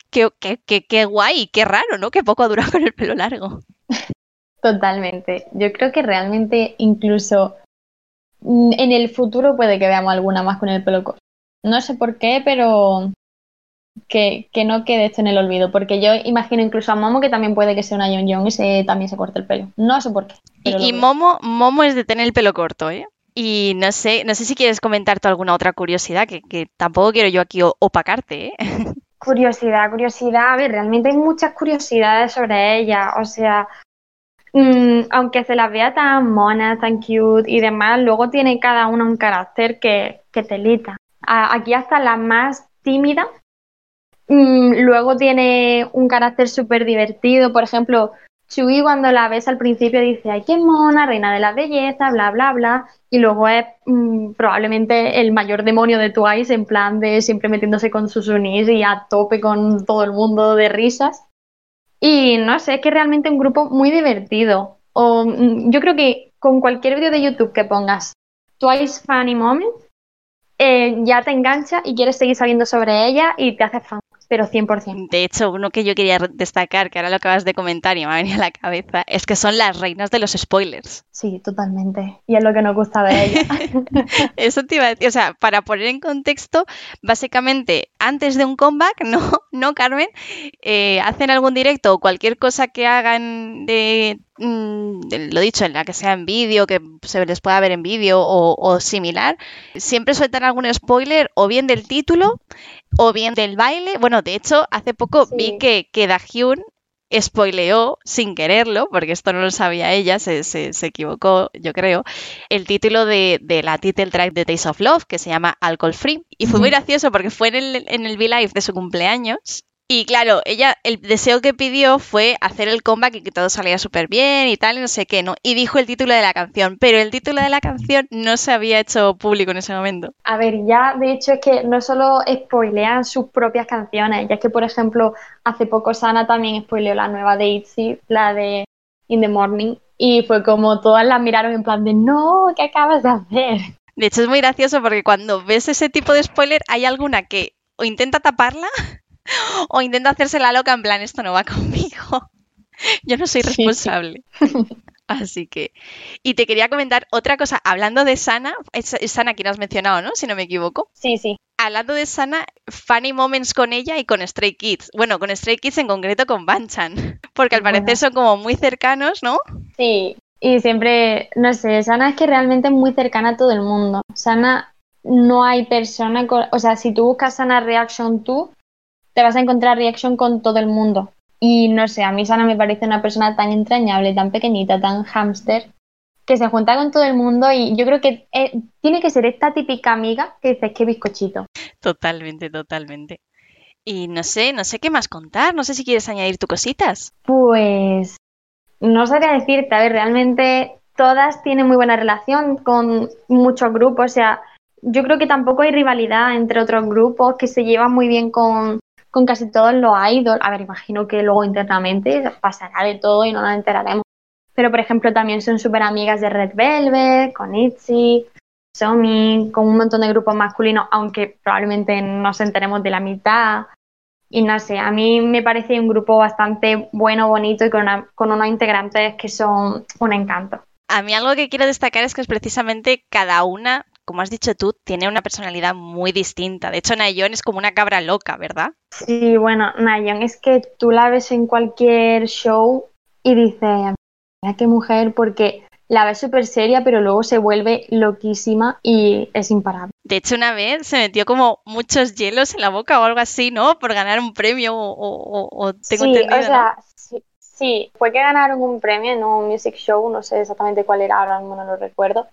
Qué, qué, qué, qué guay, qué raro, ¿no? Qué poco ha durado con el pelo largo. Totalmente. Yo creo que realmente incluso mm, en el futuro puede que veamos alguna más con el pelo corto. No sé por qué, pero que, no quede esto en el olvido. Porque yo imagino incluso a Momo que también puede que sea una Young Young y se, también se corte el pelo. No sé por qué. Y, Momo, Momo es de tener el pelo corto, ¿eh? Y no sé, no sé si quieres comentar tú alguna otra curiosidad, que, que tampoco quiero yo aquí opacarte, ¿eh? Curiosidad, curiosidad. A ver, realmente hay muchas curiosidades sobre ella. O sea, Mm, aunque se las vea tan monas, tan cute y demás, luego tiene cada una un carácter que, que telita. aquí hasta la más tímida, mm, luego tiene un carácter súper divertido. Por ejemplo, Chui cuando la ves al principio dice, ay, qué mona, reina de la belleza, bla, bla, bla. Y luego es mm, probablemente el mayor demonio de Twice, en plan de siempre metiéndose con sus unis y a tope con todo el mundo de risas. Y no sé, es que realmente un grupo muy divertido. O, mm, yo creo que con cualquier vídeo de YouTube que pongas Twice Funny Moment, eh, ya te engancha y quieres seguir sabiendo sobre ella y te hace fan pero 100%. De hecho, uno que yo quería destacar, que ahora lo acabas de comentar y me ha venido a la cabeza, es que son las reinas de los spoilers. Sí, totalmente. Y es lo que nos gusta de ella. Eso te iba a decir, o sea, para poner en contexto, básicamente, antes de un comeback, no, no Carmen, eh, hacen algún directo o cualquier cosa que hagan de Mm, lo dicho, en la que sea en vídeo, que se les pueda ver en vídeo o, similar, siempre sueltan algún spoiler o bien del título o bien del baile. Bueno, de hecho, hace poco vi que, que Dahyun spoileó sin quererlo, porque esto no lo sabía ella, se, se, equivocó, yo creo, el título de, de, la title track de Taste of Love, que se llama Alcohol Free. Y fue muy gracioso porque fue en el, en el V-Live de su cumpleaños y claro, ella, el deseo que pidió fue hacer el comeback y que todo saliera súper bien y tal, y no sé qué, ¿no? Y dijo el título de la canción, pero el título de la canción no se había hecho público en ese momento. A ver, ya de hecho es que no solo spoilean sus propias canciones, ya que por ejemplo hace poco Sana también spoileó la nueva de ITZY, la de In the Morning, y fue como todas la miraron en plan de no, ¿qué acabas de hacer? De hecho es muy gracioso porque cuando ves ese tipo de spoiler hay alguna que o intenta taparla o intenta hacerse la loca en plan, esto no va conmigo. Yo no soy responsable. Así que. Y te quería comentar otra cosa. Hablando de Sana, es, Sana quien has mencionado, ¿no? Si no me equivoco. Sí, sí. Hablando de Sana, funny moments con ella y con Stray Kids. Bueno, con Stray Kids en concreto con Banchan. Porque al parecer son como muy cercanos, ¿no? Sí. Y siempre, no sé, Sana es que realmente es muy cercana a todo el mundo. Sana, no hay persona. o sea, si tú buscas Sana Reaction 2, te vas a encontrar reaction con todo el mundo. Y no sé, a mí Sana me parece una persona tan entrañable, tan pequeñita, tan hámster, que se junta con todo el mundo y yo creo que eh, tiene que ser esta típica amiga que dices que bizcochito. Totalmente, totalmente. Y no sé, no sé qué más contar, no sé si quieres añadir tus cositas. Pues no sabría decirte, a ver, realmente todas tienen muy buena relación con muchos grupos, o sea, yo creo que tampoco hay rivalidad entre otros grupos que se llevan muy bien con, con casi todos los idols. A ver, imagino que luego internamente pasará de todo y no nos enteraremos. Pero, por ejemplo, también son súper amigas de Red Velvet, con Itzy, Somi, con un montón de grupos masculinos, aunque probablemente no nos enteremos de la mitad. Y no sé, a mí me parece un grupo bastante bueno, bonito y con, con unos integrantes que son un encanto. A mí algo que quiero destacar es que es precisamente cada una como has dicho tú, tiene una personalidad muy distinta. De hecho, Nayeon es como una cabra loca, ¿verdad? Sí, bueno, Nayeon es que tú la ves en cualquier show y dices, mira qué mujer, porque la ves súper seria, pero luego se vuelve loquísima y es imparable. De hecho, una vez se metió como muchos hielos en la boca o algo así, ¿no? Por ganar un premio o, tengo sí, o sea, sí, sí, fue que ganaron un premio en un music show, no sé exactamente cuál era, ahora mismo no lo recuerdo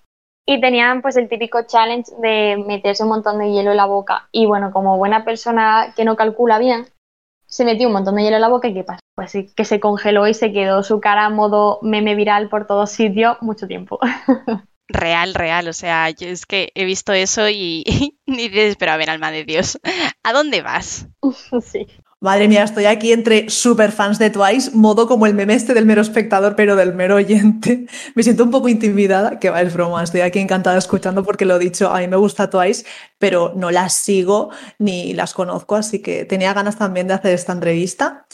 y tenían pues el típico challenge de meterse un montón de hielo en la boca. Y bueno, como buena persona que no calcula bien, se metió un montón de hielo en la boca y ¿qué pasa? pues sí, que se congeló y se quedó su cara a modo meme viral por todos sitios mucho tiempo. Real, real, o sea, yo es que he visto eso y, ni dices, pero a ver, alma de Dios, ¿a dónde vas? sí. Madre mía, estoy aquí entre super fans de Twice, modo como el meme este del mero espectador, pero del mero oyente. Me siento un poco intimidada, que va, es broma, estoy aquí encantada escuchando porque lo he dicho, a mí me gusta Twice, pero no las sigo ni las conozco, así que tenía ganas también de hacer esta entrevista.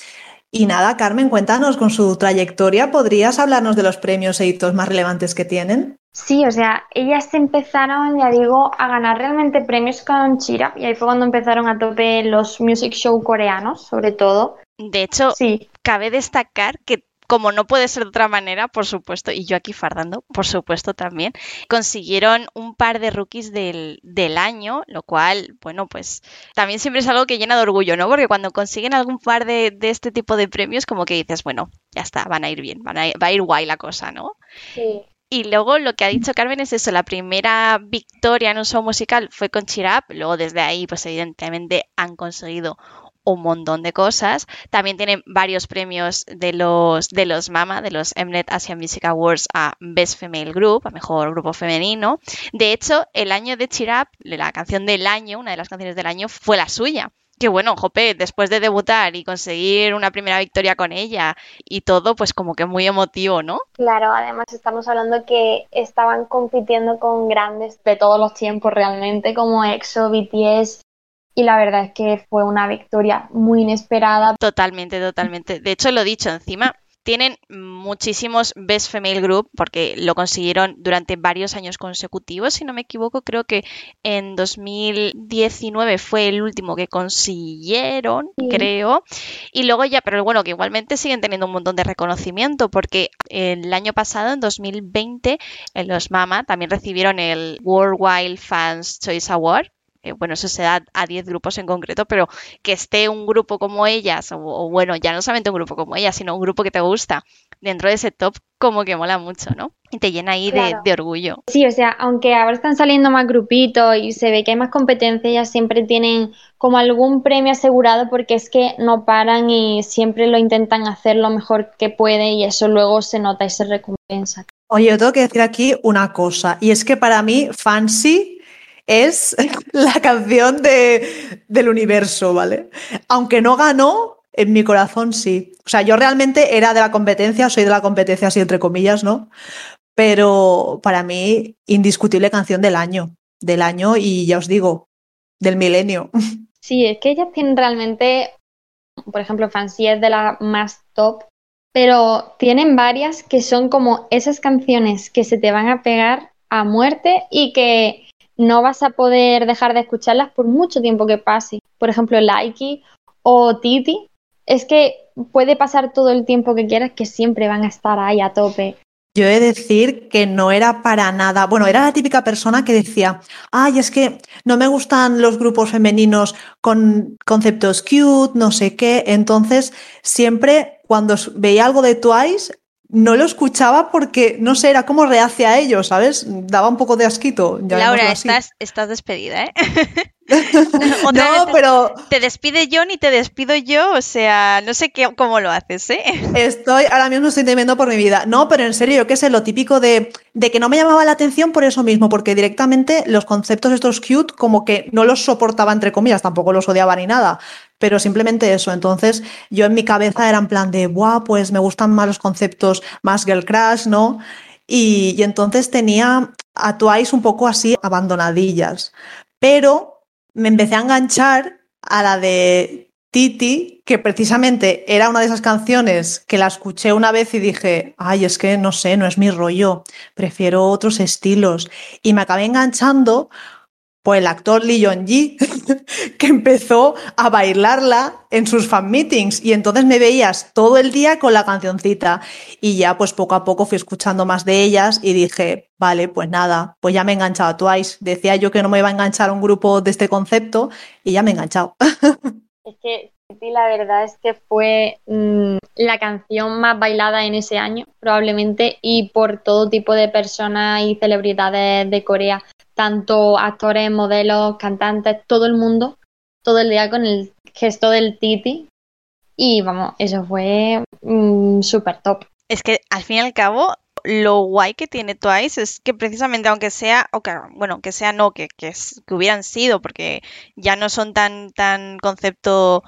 Y nada, Carmen, cuéntanos con su trayectoria, ¿podrías hablarnos de los premios e hitos más relevantes que tienen? Sí, o sea, ellas empezaron, ya digo, a ganar realmente premios con Chirap y ahí fue cuando empezaron a tope los music show coreanos, sobre todo. De hecho, Sí, cabe destacar que como no puede ser de otra manera, por supuesto, y yo aquí fardando, por supuesto también, consiguieron un par de rookies del, del año, lo cual, bueno, pues también siempre es algo que llena de orgullo, ¿no? Porque cuando consiguen algún par de, de este tipo de premios, como que dices, bueno, ya está, van a ir bien, van a ir- va a ir guay la cosa, ¿no? sí. Y luego lo que ha dicho Carmen es eso, la primera victoria en un show musical fue con Cheer Up, luego desde ahí pues evidentemente han conseguido un montón de cosas. También tienen varios premios de los de los MAMA, de los Mnet Asian Music Awards a Best Female Group, a mejor grupo femenino. De hecho, el año de Cheer Up, la canción del año, una de las canciones del año fue la suya. Que bueno, Jope, después de debutar y conseguir una primera victoria con ella y todo, pues como que muy emotivo, ¿no? Claro, además estamos hablando que estaban compitiendo con grandes de todos los tiempos realmente, como EXO, BTS, y la verdad es que fue una victoria muy inesperada. Totalmente, totalmente. De hecho, lo dicho, encima tienen muchísimos Best Female Group porque lo consiguieron durante varios años consecutivos. Si no me equivoco, creo que en 2019 fue el último que consiguieron, Sí. creo. Y luego ya, pero bueno, que igualmente siguen teniendo un montón de reconocimiento porque el año pasado, en 2020, en los MAMA también recibieron el Worldwide Fans Choice Award. Que, bueno, eso se da a 10 grupos en concreto, pero que esté un grupo como ellas, o, o bueno, ya no solamente un grupo como ellas, sino un grupo que te gusta dentro de ese top, como que mola mucho, ¿no? Y te llena ahí de, Claro. de orgullo. Sí, o sea, aunque ahora están saliendo más grupitos y se ve que hay más competencia, ellas siempre tienen como algún premio asegurado porque es que no paran y siempre lo intentan hacer lo mejor que pueden y eso luego se nota y se recompensa. Oye, yo tengo que decir aquí una cosa, y es que para mí Fancy es la canción de, del universo, ¿vale? Aunque no ganó, en mi corazón sí. O sea, yo realmente era de la competencia, soy de la competencia así entre comillas, ¿no? Pero para mí, indiscutible canción del año, del año y ya os digo, del milenio. Sí, es que ellas tienen realmente, por ejemplo, Fancy es de las más top, pero tienen varias que son como esas canciones que se te van a pegar a muerte y que no vas a poder dejar de escucharlas por mucho tiempo que pase. Por ejemplo, Likey o Titi, es que puede pasar todo el tiempo que quieras que siempre van a estar ahí a tope. Yo he de decir que no era para nada, bueno, era la típica persona que decía, ay, es que no me gustan los grupos femeninos con conceptos cute, no sé qué, entonces siempre cuando veía algo de Twice no lo escuchaba porque, no sé, era como reacia a ellos, ¿sabes? Daba un poco de asquito. Laura, así. estás, estás despedida, ¿eh? No, te- pero Te despide John y te despido yo, o sea, no sé qué, cómo lo haces, ¿eh? Estoy, ahora mismo estoy temiendo por mi vida. No, pero en serio, yo qué sé, lo típico de, de que no me llamaba la atención por eso mismo, porque directamente los conceptos estos cute como que no los soportaba entre comillas, tampoco los odiaba ni nada, pero simplemente eso. Entonces yo en mi cabeza era en plan de, buah, pues me gustan más los conceptos más girl crush, ¿no? Y, y entonces tenía a Twice un poco así abandonadillas, pero me empecé a enganchar a la de Titi, que precisamente era una de esas canciones que la escuché una vez y dije, ay, es que no sé, no es mi rollo, prefiero otros estilos. Y me acabé enganchando por el actor Lee Jong-ji, que empezó a bailarla en sus fan meetings y entonces me veías todo el día con la cancioncita y ya pues poco a poco fui escuchando más de ellas y dije, vale, pues nada, pues ya me he enganchado a Twice. Decía yo que no me iba a enganchar a un grupo de este concepto y ya me he enganchado. Es que la verdad es que fue mm, la canción más bailada en ese año, probablemente, y por todo tipo de personas y celebridades de Corea, tanto actores, modelos, cantantes, todo el mundo, todo el día con el gesto del Titi. y vamos, eso fue mm, súper top. Es que al fin y al cabo lo guay que tiene Twice es que precisamente aunque sea, o que, bueno, que sea no, que, que, que, hubieran sido, porque ya no son tan, tan concepto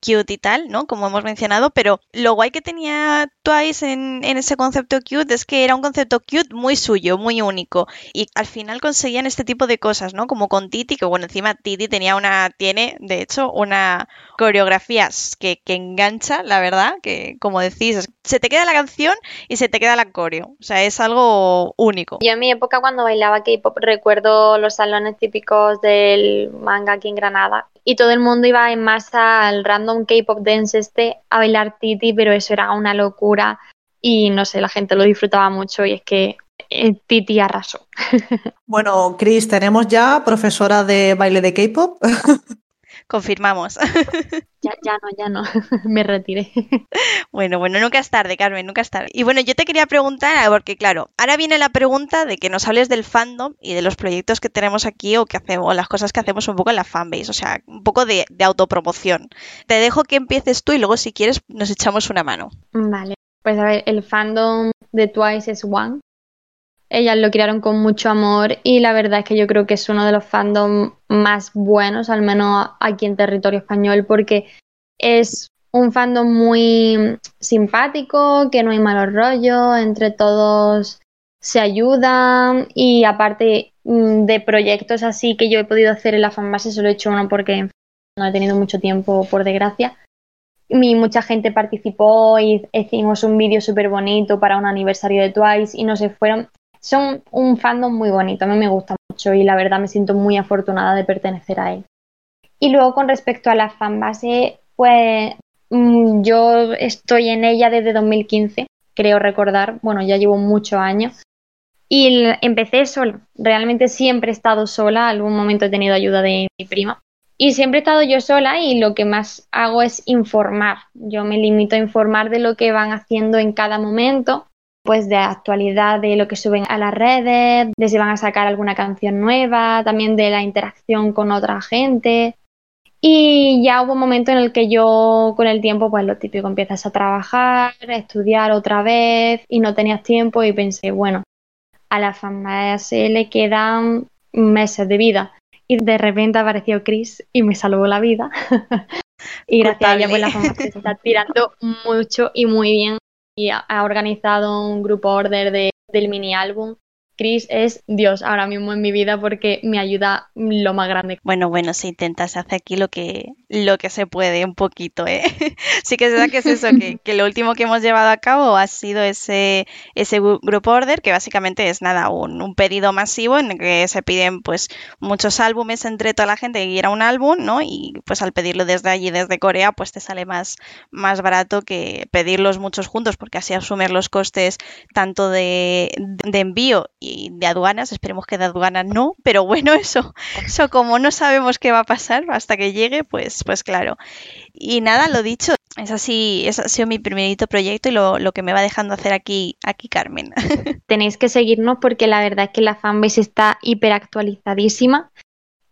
cute y tal, ¿no? Como hemos mencionado, pero lo guay que tenía Twice en, en, ese concepto cute es que era un concepto cute muy suyo, muy único. Y al final conseguían este tipo de cosas, ¿no? Como con Titi, que bueno, encima Titi tenía una, tiene, de hecho, una coreografía que, que engancha, la verdad, que como decís, se te queda la canción y se te queda la coreo. O sea, es algo único. Yo en mi época cuando bailaba K-pop recuerdo los salones típicos del manga aquí en Granada y todo el mundo iba en masa al random K-pop dance este a bailar Titi, pero eso era una locura y no sé, la gente lo disfrutaba mucho y es que Titi arrasó. Bueno, Chris, tenemos ya profesora de baile de K-pop. Confirmamos. Ya, ya no, ya no, me retiré. Bueno, bueno, nunca es tarde, Carmen, nunca es tarde. Y bueno, yo te quería preguntar, porque claro, ahora viene la pregunta de que nos hables del fandom y de los proyectos que tenemos aquí o que hacemos, las cosas que hacemos un poco en la fanbase, o sea, un poco de, de autopromoción. Te dejo que empieces tú y luego si quieres nos echamos una mano. Vale, pues a ver, el fandom de Twice es One. Ellas lo crearon con mucho amor y la verdad es que yo creo que es uno de los fandoms más buenos, al menos aquí en territorio español, porque es un fandom muy simpático, que no hay malos rollos, entre todos se ayudan y aparte mm, de proyectos así que yo he podido hacer en la fanbase, solo he hecho uno porque no he tenido mucho tiempo, por desgracia. Y mucha gente participó y hicimos un vídeo súper bonito para un aniversario de Twice y no se fueron son un fandom muy bonito, a mí me gusta mucho y la verdad me siento muy afortunada de pertenecer a él. Y luego con respecto a la fanbase, pues mm, yo estoy en ella desde 2015, creo recordar, bueno, ya llevo muchos años. Y empecé sola, realmente siempre he estado sola, algún momento he tenido ayuda de mi prima. Y siempre he estado yo sola y lo que más hago es informar. Yo me limito a informar de lo que van haciendo en cada momento pues de actualidad de lo que suben a las redes, de si van a sacar alguna canción nueva, también de la interacción con otra gente. Y ya hubo un momento en el que yo con el tiempo, pues lo típico, empiezas a trabajar, a estudiar otra vez y no tenías tiempo y pensé, bueno, a la se le quedan meses de vida. Y de repente apareció Chris y me salvó la vida. y gracias a ella, pues la fama se está tirando mucho y muy bien y ha organizado un grupo order de, del mini álbum Chris es Dios ahora mismo en mi vida porque me ayuda lo más grande. Bueno, bueno, se intenta, se hace aquí lo que, lo que se puede un poquito, ¿eh? sí que es verdad que es eso, que, que, lo último que hemos llevado a cabo ha sido ese, ese group order, que básicamente es nada, un, un, pedido masivo en el que se piden pues muchos álbumes entre toda la gente que quiera un álbum, ¿no? Y pues al pedirlo desde allí, desde Corea, pues te sale más, más barato que pedirlos muchos juntos, porque así asumes los costes tanto de, de envío de aduanas, esperemos que de aduanas no, pero bueno, eso, eso como no sabemos qué va a pasar hasta que llegue, pues, pues claro. Y nada, lo dicho, es así, ese ha sido mi primerito proyecto y lo, lo, que me va dejando hacer aquí, aquí Carmen. Tenéis que seguirnos porque la verdad es que la fanbase está hiperactualizadísima.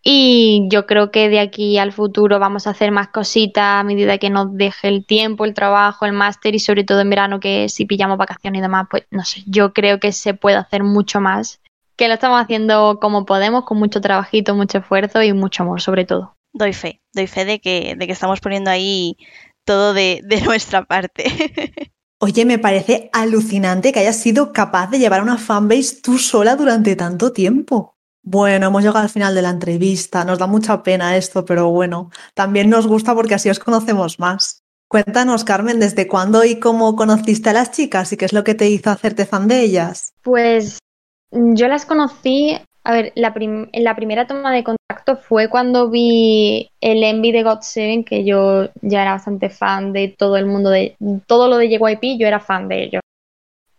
Y yo creo que de aquí al futuro vamos a hacer más cositas a medida que nos deje el tiempo, el trabajo, el máster y sobre todo en verano que si pillamos vacaciones y demás, pues no sé, yo creo que se puede hacer mucho más. Que lo estamos haciendo como podemos, con mucho trabajito, mucho esfuerzo y mucho amor sobre todo. Doy fe, doy fe de que, de que estamos poniendo ahí todo de, de nuestra parte. Oye, me parece alucinante que hayas sido capaz de llevar una fanbase tú sola durante tanto tiempo. Bueno, hemos llegado al final de la entrevista. Nos da mucha pena esto, pero bueno, también nos gusta porque así os conocemos más. Cuéntanos, Carmen, ¿desde cuándo y cómo conociste a las chicas y qué es lo que te hizo hacerte fan de ellas? Pues yo las conocí, a ver, la, la primera toma de contacto fue cuando vi el Envy de God que yo ya era bastante fan de todo el mundo, de todo lo de JYP, yo era fan de ellos.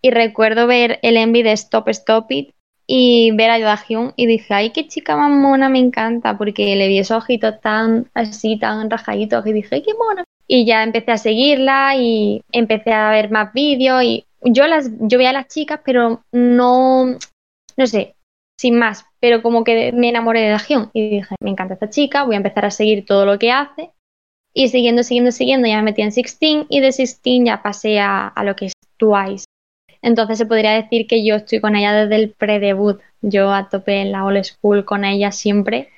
Y recuerdo ver el Envy de Stop Stop It y ver a Yodahyun y dije, ay, qué chica más mona, me encanta, porque le vi esos ojitos tan así, tan rajaditos, y dije, qué mona. Y ya empecé a seguirla y empecé a ver más vídeos y yo las yo veía a las chicas, pero no, no sé, sin más, pero como que me enamoré de Dahyun y dije, me encanta esta chica, voy a empezar a seguir todo lo que hace. Y siguiendo, siguiendo, siguiendo, ya me metí en Sixteen y de Sixteen ya pasé a, a lo que es Twice. Entonces se podría decir que yo estoy con ella desde el pre-debut. Yo a tope en la old school con ella siempre.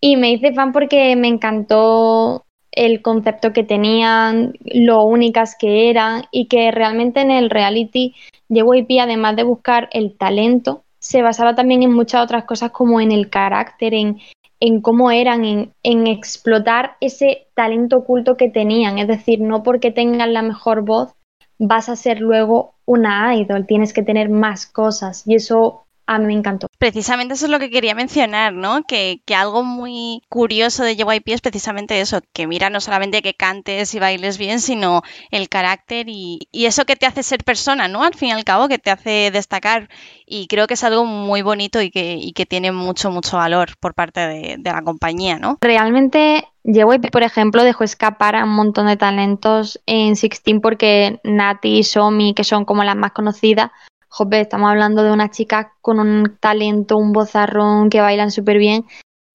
Y me hice fan porque me encantó el concepto que tenían, lo únicas que eran y que realmente en el reality JYP, además de buscar el talento, se basaba también en muchas otras cosas como en el carácter, en, en cómo eran, en, en, explotar ese talento oculto que tenían. Es decir, no porque tengan la mejor voz vas a ser luego una idol, tienes que tener más cosas. Y eso a mí me encantó. Precisamente eso es lo que quería mencionar, ¿no? Que, que, algo muy curioso de JYP es precisamente eso, que mira no solamente que cantes y bailes bien, sino el carácter y, y, eso que te hace ser persona, ¿no? Al fin y al cabo, que te hace destacar. Y creo que es algo muy bonito y que, y que tiene mucho, mucho valor por parte de, de la compañía, ¿no? Realmente JYP, por ejemplo, dejó escapar a un montón de talentos en Sixteen porque Nati y Somi, que son como las más conocidas, joder, estamos hablando de una chica con un talento, un bozarrón, que bailan súper bien,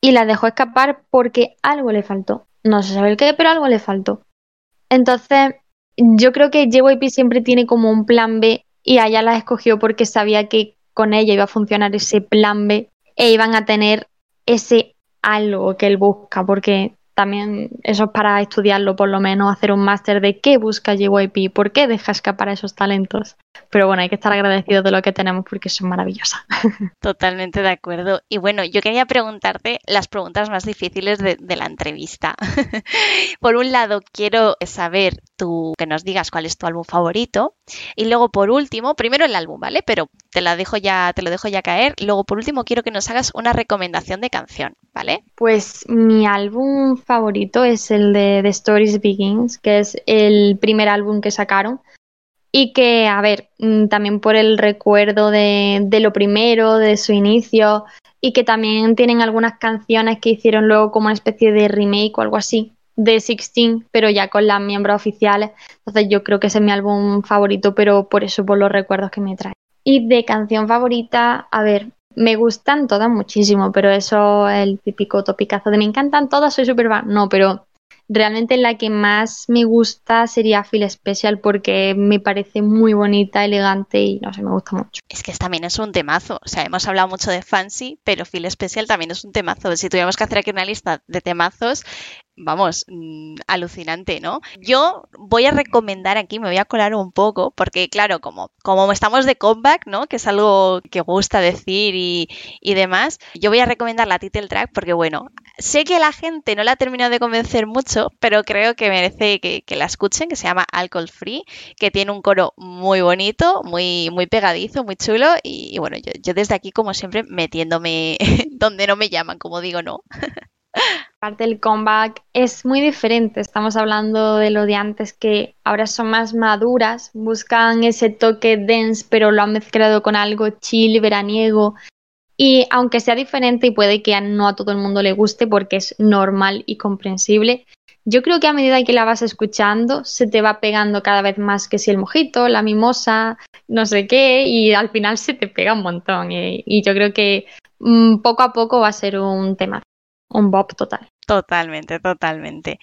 y la dejó escapar porque algo le faltó. No se sabe el qué, pero algo le faltó. Entonces, yo creo que JYP siempre tiene como un plan B y allá la escogió porque sabía que con ella iba a funcionar ese plan B e iban a tener ese algo que él busca, porque también eso es para estudiarlo, por lo menos hacer un máster de qué busca JYP, por qué deja escapar a esos talentos. Pero bueno, hay que estar agradecidos de lo que tenemos porque son maravillosas. Totalmente de acuerdo. Y bueno, yo quería preguntarte las preguntas más difíciles de, de la entrevista. por un lado, quiero saber tú que nos digas cuál es tu álbum favorito. Y luego, por último, primero el álbum, ¿vale? Pero te la dejo ya, te lo dejo ya caer. Luego, por último, quiero que nos hagas una recomendación de canción, ¿vale? Pues mi álbum favorito es el de The Stories Begins, que es el primer álbum que sacaron. Y que, a ver, mm, también por el recuerdo de, de lo primero, de su inicio, y que también tienen algunas canciones que hicieron luego como una especie de remake o algo así de Sixteen, pero ya con las miembros oficiales. Entonces yo creo que ese es mi álbum favorito, pero por eso, por los recuerdos que me trae. Y de canción favorita, a ver, me gustan todas muchísimo, pero eso es el típico topicazo de me encantan todas, soy súper fan. No, pero realmente la que más me gusta sería Feel Special porque me parece muy bonita, elegante y no sé, me gusta mucho. Es que también es un temazo. O sea, hemos hablado mucho de Fancy, pero Feel Special también es un temazo. Si tuviéramos que hacer aquí una lista de temazos, vamos, mmm, alucinante, ¿no? Yo voy a recomendar aquí, me voy a colar un poco, porque claro, como, como estamos de comeback, ¿no? Que es algo que gusta decir y, y demás, yo voy a recomendar la title track porque, bueno, sé que la gente no la ha terminado de convencer mucho, pero creo que merece que, la escuchen, que se llama Alcohol Free, que tiene un coro muy bonito, muy, muy pegadizo, muy chulo, y, bueno, yo desde aquí, como siempre, metiéndome donde no me llaman, como digo, no. parte del comeback es muy diferente. Estamos hablando de lo de antes que ahora son más maduras, buscan ese toque dense, pero lo han mezclado con algo chill, veraniego. Y aunque sea diferente y puede que no a todo el mundo le guste porque es normal y comprensible, yo creo que a medida que la vas escuchando se te va pegando cada vez más que si el mojito, la mimosa, no sé qué, y al final se te pega un montón. Y, y yo creo que mmm, poco a poco va a ser un tema un bob total. Totalmente, totalmente.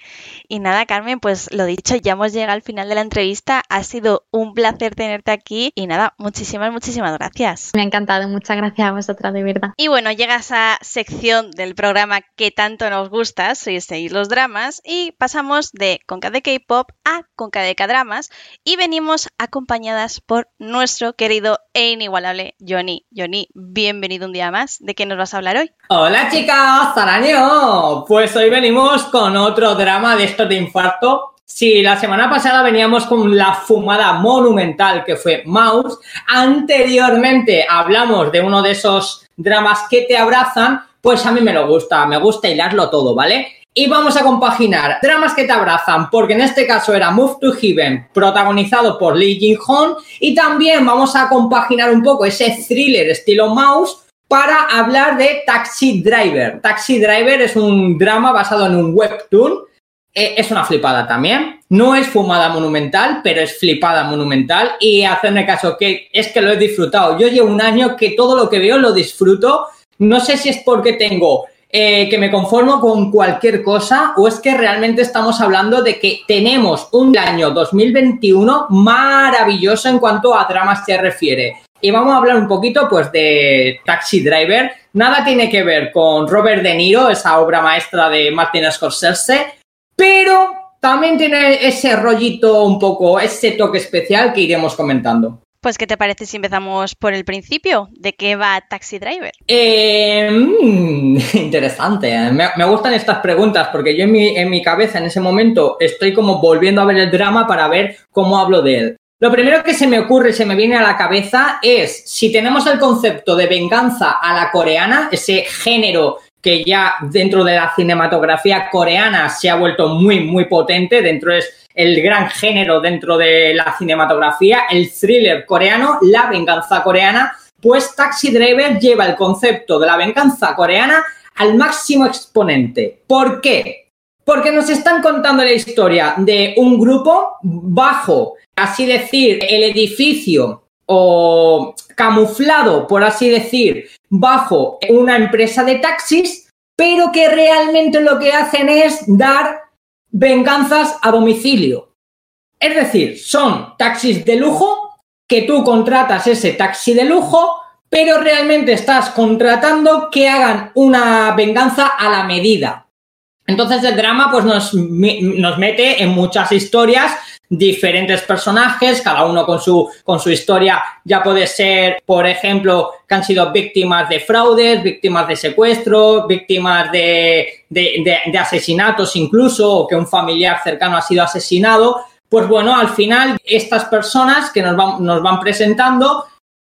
Y nada, Carmen, pues lo dicho, ya hemos llegado al final de la entrevista. Ha sido un placer tenerte aquí y nada, muchísimas, muchísimas gracias. Me ha encantado, muchas gracias a vosotras, de verdad. Y bueno, llega esa sección del programa que tanto nos gusta, sois seguir los dramas, y pasamos de Conca de K-Pop a Conca de K-Dramas y venimos acompañadas por nuestro querido e inigualable Johnny. Johnny, bienvenido un día más. ¿De qué nos vas a hablar hoy? Hola chicas, Zaraño. Pues hoy venimos con otro drama de estos de infarto. Sí, la semana pasada veníamos con la fumada monumental que fue Mouse. Anteriormente hablamos de uno de esos dramas que te abrazan. Pues a mí me lo gusta, me gusta hilarlo todo, ¿vale? Y vamos a compaginar dramas que te abrazan, porque en este caso era Move to Heaven, protagonizado por Lee Jin-hong, y también vamos a compaginar un poco ese thriller estilo Mouse para hablar de Taxi Driver. Taxi Driver es un drama basado en un webtoon. Eh, es una flipada también. No es fumada monumental, pero es flipada monumental. Y hacerme caso que es que lo he disfrutado. Yo llevo un año que todo lo que veo lo disfruto. No sé si es porque tengo eh, que me conformo con cualquier cosa o es que realmente estamos hablando de que tenemos un año 2021 maravilloso en cuanto a dramas se refiere. Y vamos a hablar un poquito pues de Taxi Driver. Nada tiene que ver con Robert De Niro, esa obra maestra de Martin Scorsese, pero también tiene ese rollito un poco, ese toque especial que iremos comentando. Pues, ¿qué te parece si empezamos por el principio? ¿De qué va Taxi Driver? Eh, mm, interesante. Me, gustan estas preguntas porque yo en mi, en mi cabeza en ese momento estoy como volviendo a ver el drama para ver cómo hablo de él. Lo primero que se me ocurre, se me viene a la cabeza es si tenemos el concepto de venganza a la coreana, ese género que ya dentro de la cinematografía coreana se ha vuelto muy, muy potente, dentro es el gran género dentro de la cinematografía, el thriller coreano, la venganza coreana, pues Taxi Driver lleva el concepto de la venganza coreana al máximo exponente. ¿Por qué? Porque nos están contando la historia de un grupo bajo, así decir, el edificio o camuflado, por así decir, bajo una empresa de taxis, pero que realmente lo que hacen es dar venganzas a domicilio. Es decir, son taxis de lujo que tú contratas ese taxi de lujo, pero realmente estás contratando que hagan una venganza a la medida. Entonces el drama pues nos, nos mete en muchas historias diferentes personajes, cada uno con su, con su historia, ya puede ser, por ejemplo, que han sido víctimas de fraudes, víctimas de secuestro, víctimas de, de, asesinatos incluso, o que un familiar cercano ha sido asesinado. Pues bueno, al final estas personas que nos van, nos van presentando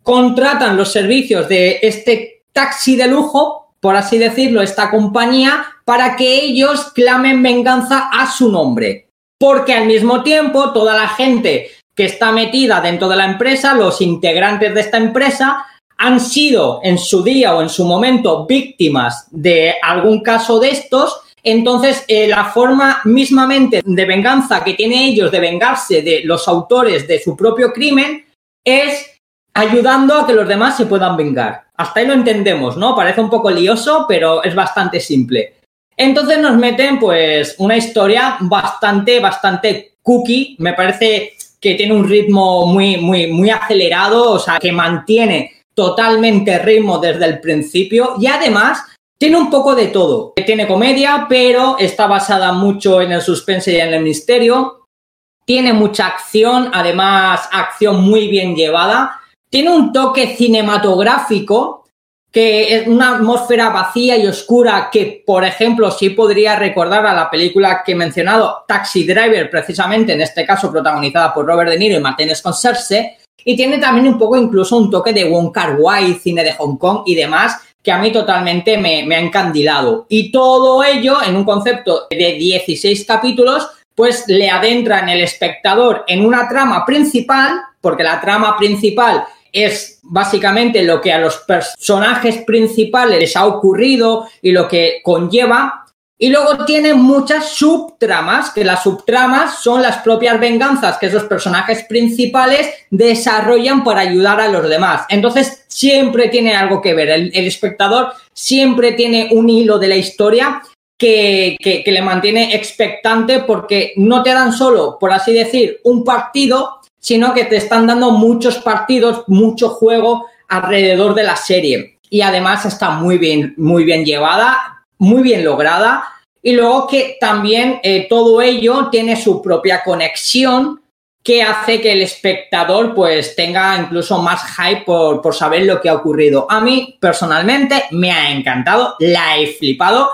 contratan los servicios de este taxi de lujo, por así decirlo, esta compañía, para que ellos clamen venganza a su nombre porque al mismo tiempo toda la gente que está metida dentro de la empresa, los integrantes de esta empresa, han sido en su día o en su momento víctimas de algún caso de estos. Entonces, eh, la forma mismamente de venganza que tienen ellos de vengarse de los autores de su propio crimen es ayudando a que los demás se puedan vengar. Hasta ahí lo entendemos, ¿no? Parece un poco lioso, pero es bastante simple. Entonces nos meten pues una historia bastante, bastante cookie. Me parece que tiene un ritmo muy, muy, muy acelerado, o sea, que mantiene totalmente ritmo desde el principio y además tiene un poco de todo. Tiene comedia, pero está basada mucho en el suspense y en el misterio. Tiene mucha acción, además acción muy bien llevada. Tiene un toque cinematográfico que es una atmósfera vacía y oscura que, por ejemplo, sí podría recordar a la película que he mencionado, Taxi Driver, precisamente en este caso protagonizada por Robert De Niro y Martin Scorsese, y tiene también un poco incluso un toque de Wong Kar Wai, cine de Hong Kong y demás, que a mí totalmente me, me ha encandilado. Y todo ello en un concepto de 16 capítulos, pues le adentra en el espectador en una trama principal, porque la trama principal es básicamente lo que a los personajes principales les ha ocurrido y lo que conlleva. Y luego tiene muchas subtramas, que las subtramas son las propias venganzas que esos personajes principales desarrollan para ayudar a los demás. Entonces siempre tiene algo que ver. El, espectador siempre tiene un hilo de la historia que, que, le mantiene expectante porque no te dan solo, por así decir, un partido, sino que te están dando muchos partidos, mucho juego alrededor de la serie. Y además está muy bien, muy bien llevada, muy bien lograda. Y luego que también eh, todo ello tiene su propia conexión que hace que el espectador pues tenga incluso más hype por, por saber lo que ha ocurrido. A mí personalmente me ha encantado, la he flipado.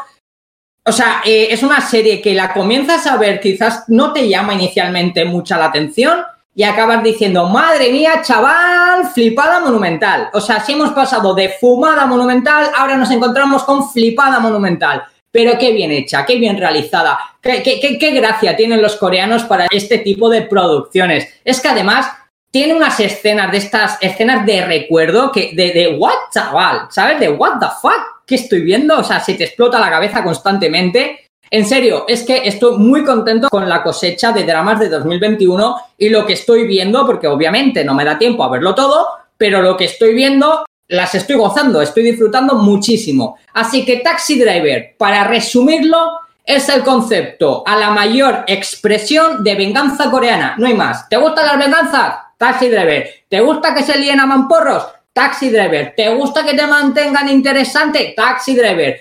O sea, eh, es una serie que la comienzas a ver, quizás no te llama inicialmente mucha la atención, y acabas diciendo, madre mía, chaval, flipada monumental. O sea, si hemos pasado de fumada monumental, ahora nos encontramos con flipada monumental. Pero qué bien hecha, qué bien realizada, qué, qué, gracia tienen los coreanos para este tipo de producciones. Es que además tiene unas escenas de estas escenas de recuerdo que de, de what, chaval, ¿sabes? De what the fuck, ¿qué estoy viendo? O sea, se te explota la cabeza constantemente en serio, es que estoy muy contento con la cosecha de dramas de 2021 y lo que estoy viendo, porque obviamente no me da tiempo a verlo todo, pero lo que estoy viendo las estoy gozando, estoy disfrutando muchísimo. Así que Taxi Driver, para resumirlo, es el concepto a la mayor expresión de venganza coreana. No hay más. ¿Te gustan las venganzas? Taxi Driver. ¿Te gusta que se líen a mamporros? Taxi Driver. ¿Te gusta que te mantengan interesante? Taxi Driver.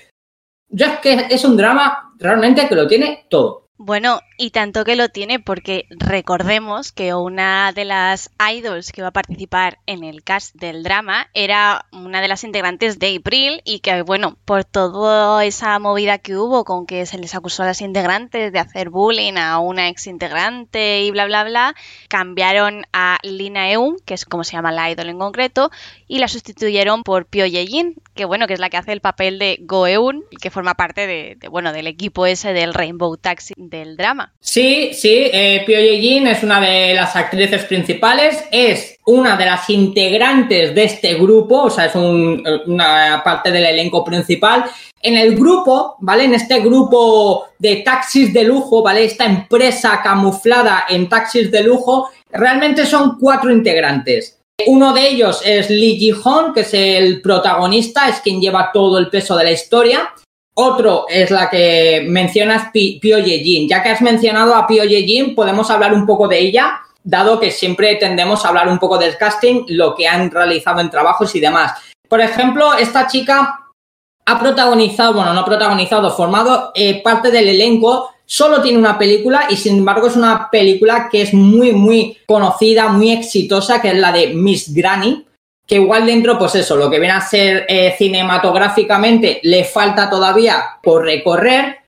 Yo es que es un drama realmente que lo tiene todo. Bueno, y tanto que lo tiene porque recordemos que una de las idols que va a participar en el cast del drama era una de las integrantes de April y que, bueno, por toda esa movida que hubo con que se les acusó a las integrantes de hacer bullying a una ex integrante y bla, bla, bla, cambiaron a Lina Eun, que es como se llama la idol en concreto, y la sustituyeron por Pyo Ye-jin, que bueno, que es la que hace el papel de Go Eun, que forma parte de, de, bueno, del equipo ese del Rainbow Taxi del drama. Sí, sí, eh, Pyo Ye-jin es una de las actrices principales, es una de las integrantes de este grupo, o sea, es un, una parte del elenco principal. En el grupo, ¿vale? En este grupo de taxis de lujo, ¿vale? Esta empresa camuflada en taxis de lujo, realmente son cuatro integrantes. Uno de ellos es Lee Ji-hon, que es el protagonista, es quien lleva todo el peso de la historia. Otro es la que mencionas Pio Ye-jin. Ya que has mencionado a Pio Ye-jin, podemos hablar un poco de ella, dado que siempre tendemos a hablar un poco del casting, lo que han realizado en trabajos y demás. Por ejemplo, esta chica ha protagonizado, bueno, no protagonizado, formado eh, parte del elenco solo tiene una película y sin embargo es una película que es muy, muy conocida, muy exitosa, que es la de Miss Granny, que igual dentro, pues eso, lo que viene a ser eh, cinematográficamente le falta todavía por recorrer,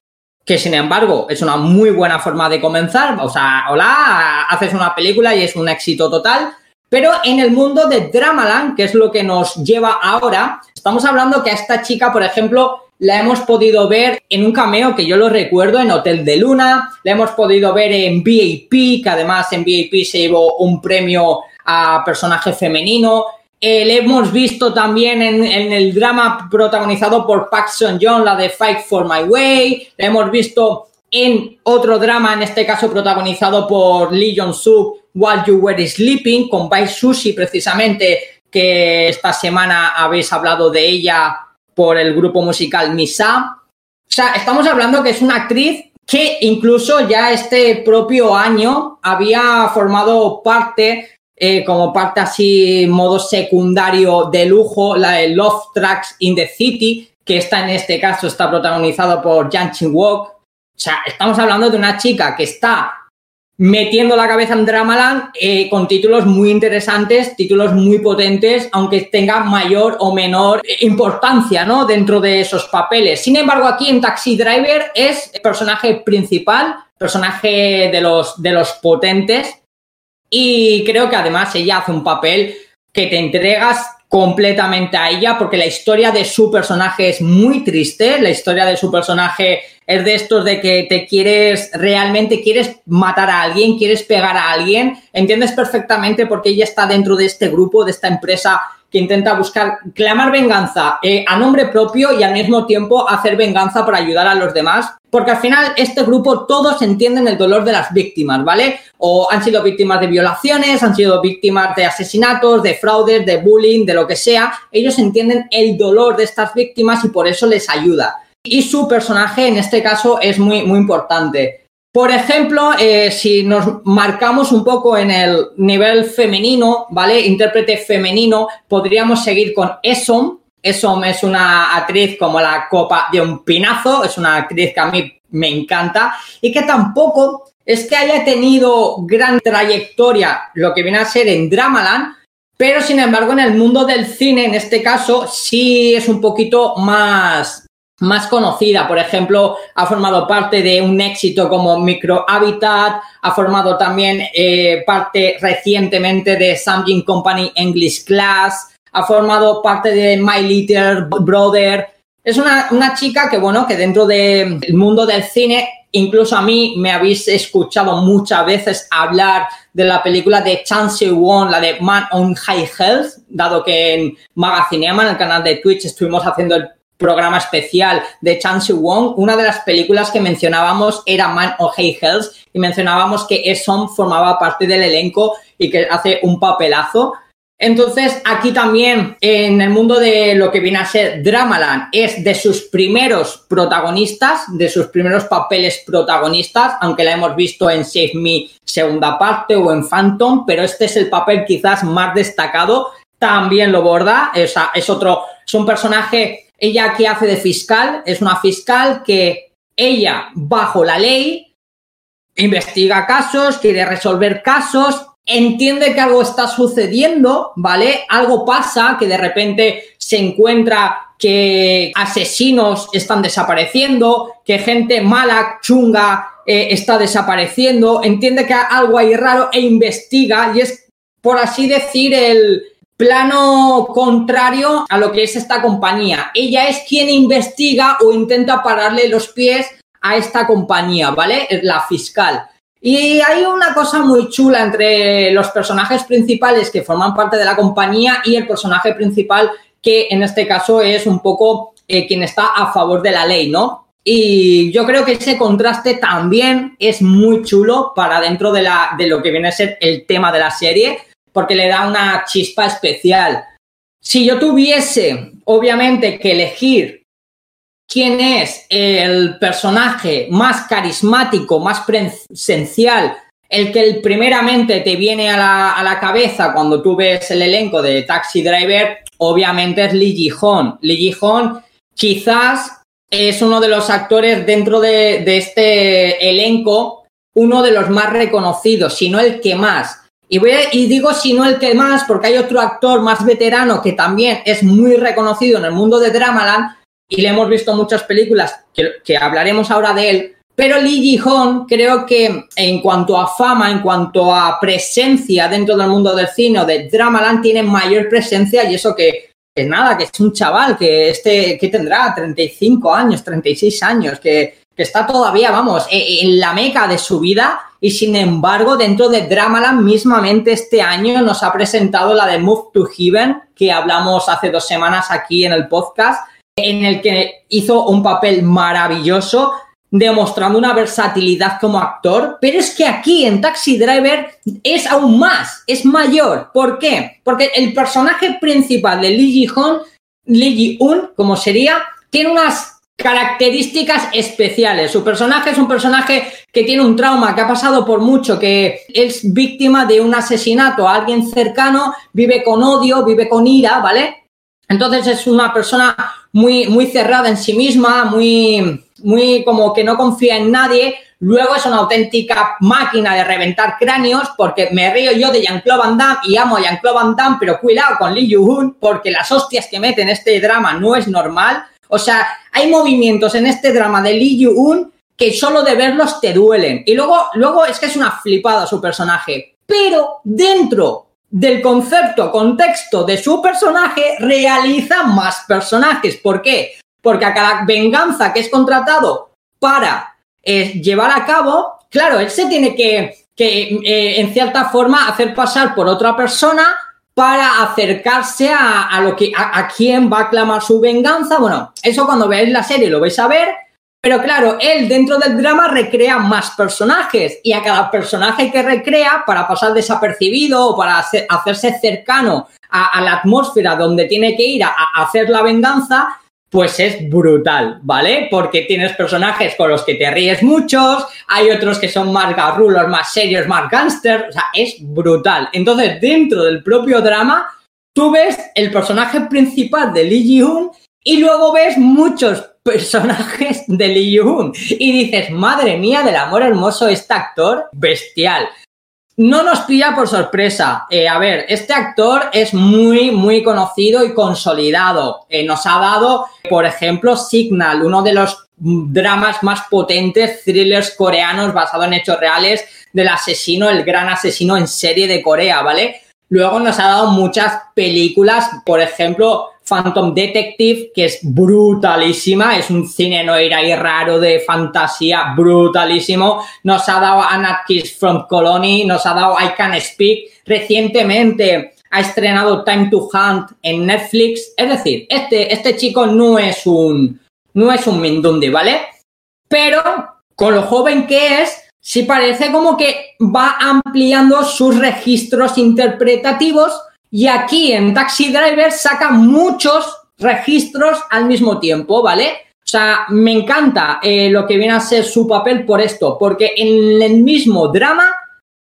que sin embargo es una muy buena forma de comenzar, o sea, hola, haces una película y es un éxito total, pero en el mundo de Dramaland, que es lo que nos lleva ahora, estamos hablando que a esta chica, por ejemplo, la hemos podido ver en un cameo que yo lo recuerdo en Hotel de Luna, la hemos podido ver en VIP, que además en VIP se llevó un premio a personaje femenino. Eh, le hemos visto también en, en, el drama protagonizado por Park Sun Joon, la de Fight for My Way. La hemos visto en otro drama, en este caso protagonizado por Lee Jong Suk, While You Were Sleeping, con Bai Sushi, precisamente, que esta semana habéis hablado de ella por el grupo musical Misa. O sea, estamos hablando que es una actriz que incluso ya este propio año había formado parte, eh, como parte así, modo secundario de lujo, la de Love Tracks in the City, que está en este caso, está protagonizado por Jan Chin-wook. O sea, estamos hablando de una chica que está metiendo la cabeza en Dramaland eh, con títulos muy interesantes, títulos muy potentes, aunque tenga mayor o menor importancia ¿no? dentro de esos papeles. Sin embargo, aquí en Taxi Driver es el personaje principal, personaje de los, de los potentes, y creo que además ella hace un papel que te entregas completamente a ella porque la historia de su personaje es muy triste, la historia de su personaje es de estos de que te quieres, realmente quieres matar a alguien, quieres pegar a alguien, entiendes perfectamente porque ella está dentro de este grupo, de esta empresa que intenta buscar, clamar venganza eh, a nombre propio y al mismo tiempo hacer venganza para ayudar a los demás. Porque al final este grupo todos entienden el dolor de las víctimas, ¿vale? O han sido víctimas de violaciones, han sido víctimas de asesinatos, de fraudes, de bullying, de lo que sea. Ellos entienden el dolor de estas víctimas y por eso les ayuda. Y su personaje en este caso es muy, muy importante. Por ejemplo, eh, si nos marcamos un poco en el nivel femenino, ¿vale? Intérprete femenino, podríamos seguir con Esom. Esom es una actriz como la copa de un pinazo, es una actriz que a mí me encanta y que tampoco es que haya tenido gran trayectoria lo que viene a ser en Dramaland, pero sin embargo en el mundo del cine, en este caso, sí es un poquito más, más conocida. Por ejemplo, ha formado parte de un éxito como Micro Habitat, ha formado también eh, parte recientemente de Samsung Company English Class, ha formado parte de My Little Brother. Es una, una chica que, bueno, que dentro del mundo del cine, incluso a mí me habéis escuchado muchas veces hablar de la película de Chance Won, la de Man on High Health, dado que en Magacinema, en el canal de Twitch, estuvimos haciendo el programa especial de Chan Wong, una de las películas que mencionábamos era Man of Hey Health y mencionábamos que Esom formaba parte del elenco y que hace un papelazo. Entonces, aquí también, en el mundo de lo que viene a ser Dramaland, es de sus primeros protagonistas, de sus primeros papeles protagonistas, aunque la hemos visto en Save Me segunda parte o en Phantom, pero este es el papel quizás más destacado. También lo borda, es, es otro, es un personaje, ella que hace de fiscal, es una fiscal que ella, bajo la ley, investiga casos, quiere resolver casos, entiende que algo está sucediendo, ¿vale? Algo pasa, que de repente se encuentra que asesinos están desapareciendo, que gente mala, chunga, eh, está desapareciendo, entiende que algo hay raro e investiga y es, por así decir, el plano contrario a lo que es esta compañía. Ella es quien investiga o intenta pararle los pies a esta compañía, ¿vale? La fiscal. Y hay una cosa muy chula entre los personajes principales que forman parte de la compañía y el personaje principal que en este caso es un poco eh, quien está a favor de la ley, ¿no? Y yo creo que ese contraste también es muy chulo para dentro de, la, de lo que viene a ser el tema de la serie, porque le da una chispa especial. Si yo tuviese, obviamente, que elegir quién es el personaje más carismático, más presencial, el que primeramente te viene a la, cabeza cuando tú ves el elenco de Taxi Driver, obviamente es Lee Ji-hoon. Lee quizás es uno de los actores dentro de, este elenco, uno de los más reconocidos, si no el que más. Y, voy y digo si no el que más, porque hay otro actor más veterano que también es muy reconocido en el mundo de Dramaland, y le hemos visto muchas películas que, hablaremos ahora de él. Pero Lee Ji-hoon creo que en cuanto a fama, en cuanto a presencia dentro del mundo del cine de Dramaland, tiene mayor presencia y eso que, es nada, que es un chaval que este, que tendrá 35 años, 36 años, que, que está todavía, vamos, e, en la meca de su vida y sin embargo dentro de Dramaland mismamente este año nos ha presentado la de Move to Heaven que hablamos hace dos semanas aquí en el podcast en el que hizo un papel maravilloso, demostrando una versatilidad como actor, pero es que aquí en Taxi Driver es aún más, es mayor. ¿Por qué? Porque el personaje principal de Lee Ji-hoon, Lee Ji-un, como sería, tiene unas características especiales. Su personaje es un personaje que tiene un trauma, que ha pasado por mucho, que es víctima de un asesinato a alguien cercano, vive con odio, vive con ira, ¿vale? Entonces es una persona muy, muy cerrada en sí misma, muy, muy como que no confía en nadie. Luego es una auténtica máquina de reventar cráneos porque me río yo de Jean-Claude Van Damme y amo a Jean-Claude Van Damme, pero cuidado con Lee Yoo-hoon porque las hostias que mete en este drama no es normal. O sea, hay movimientos en este drama de Lee Yoo-hoon que solo de verlos te duelen. Y luego, luego es que es una flipada su personaje. Pero dentro del concepto, contexto de su personaje, realiza más personajes. ¿Por qué? Porque a cada venganza que es contratado para eh, llevar a cabo, claro, él se tiene que, eh, en cierta forma, hacer pasar por otra persona para acercarse a, lo que a, a, quién va a clamar su venganza. Bueno, eso cuando veáis la serie lo vais a ver, pero claro, él dentro del drama recrea más personajes y a cada personaje que recrea para pasar desapercibido o para hacerse cercano a, la atmósfera donde tiene que ir a, hacer la venganza, pues es brutal, ¿vale? Porque tienes personajes con los que te ríes muchos, hay otros que son más garrulos, más serios, más gangsters, o sea, es brutal. Entonces, dentro del propio drama, tú ves el personaje principal de Lee Ji-hoon y luego ves muchos personajes de Lee Yoo-hoon y dices, madre mía del amor hermoso, este actor bestial. No nos pilla por sorpresa. Eh, a ver, este actor es muy, muy conocido y consolidado. Eh, nos ha dado, por ejemplo, Signal, uno de los dramas más potentes, thrillers coreanos basados en hechos reales del asesino, el gran asesino en serie de Corea, ¿vale? Luego nos ha dado muchas películas, por ejemplo, Phantom Detective, que es brutalísima, es un cine noir ahí raro de fantasía, brutalísimo. Nos ha dado Anarchist from Colony, nos ha dado I Can Speak. Recientemente ha estrenado Time to Hunt en Netflix. Es decir, este, este chico no es un, no es un Mindundi, ¿vale? Pero con lo joven que es, sí parece como que va ampliando sus registros interpretativos Y aquí en Taxi Driver saca muchos registros al mismo tiempo, ¿vale? O sea, me encanta eh, lo que viene a ser su papel por esto, porque en el mismo drama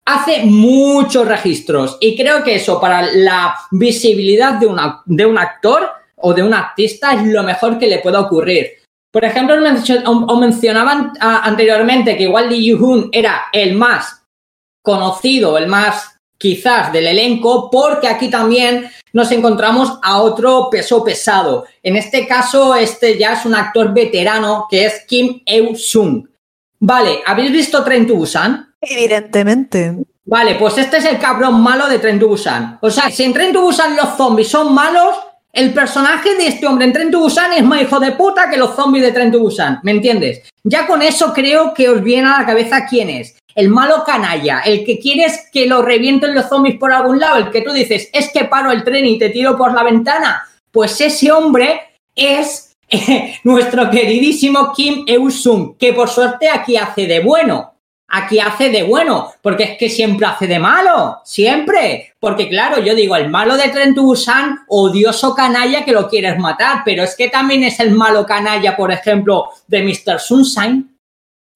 hace muchos registros y creo que eso para la visibilidad de, una, de un actor o de un artista es lo mejor que le pueda ocurrir. Por ejemplo, os mencionaban anteriormente que igual Lee Yoo-hoon era el más conocido, el más quizás del elenco, porque aquí también nos encontramos a otro peso pesado. En este caso, este ya es un actor veterano que es Kim Eun-sung. Vale, ¿habéis visto Tren to Busan? Evidentemente. Vale, pues este es el cabrón malo de Tren to Busan. O sea, si en Tren to Busan los zombies son malos, el personaje de este hombre en Tren to Busan es más hijo de puta que los zombies de Tren to Busan, ¿me entiendes? Ya con eso creo que os viene a la cabeza quién es. El malo canalla, el que quieres que lo revienten los zombies por algún lado, el que tú dices, es que paro el tren y te tiro por la ventana. Pues ese hombre es nuestro queridísimo Kim Eusung, que por suerte aquí hace de bueno aquí hace de bueno, porque es que siempre hace de malo, siempre. Porque claro, yo digo, el malo de Tren Busan, odioso canalla que lo quieres matar, pero es que también es el malo canalla, por ejemplo, de Mr. Sunshine.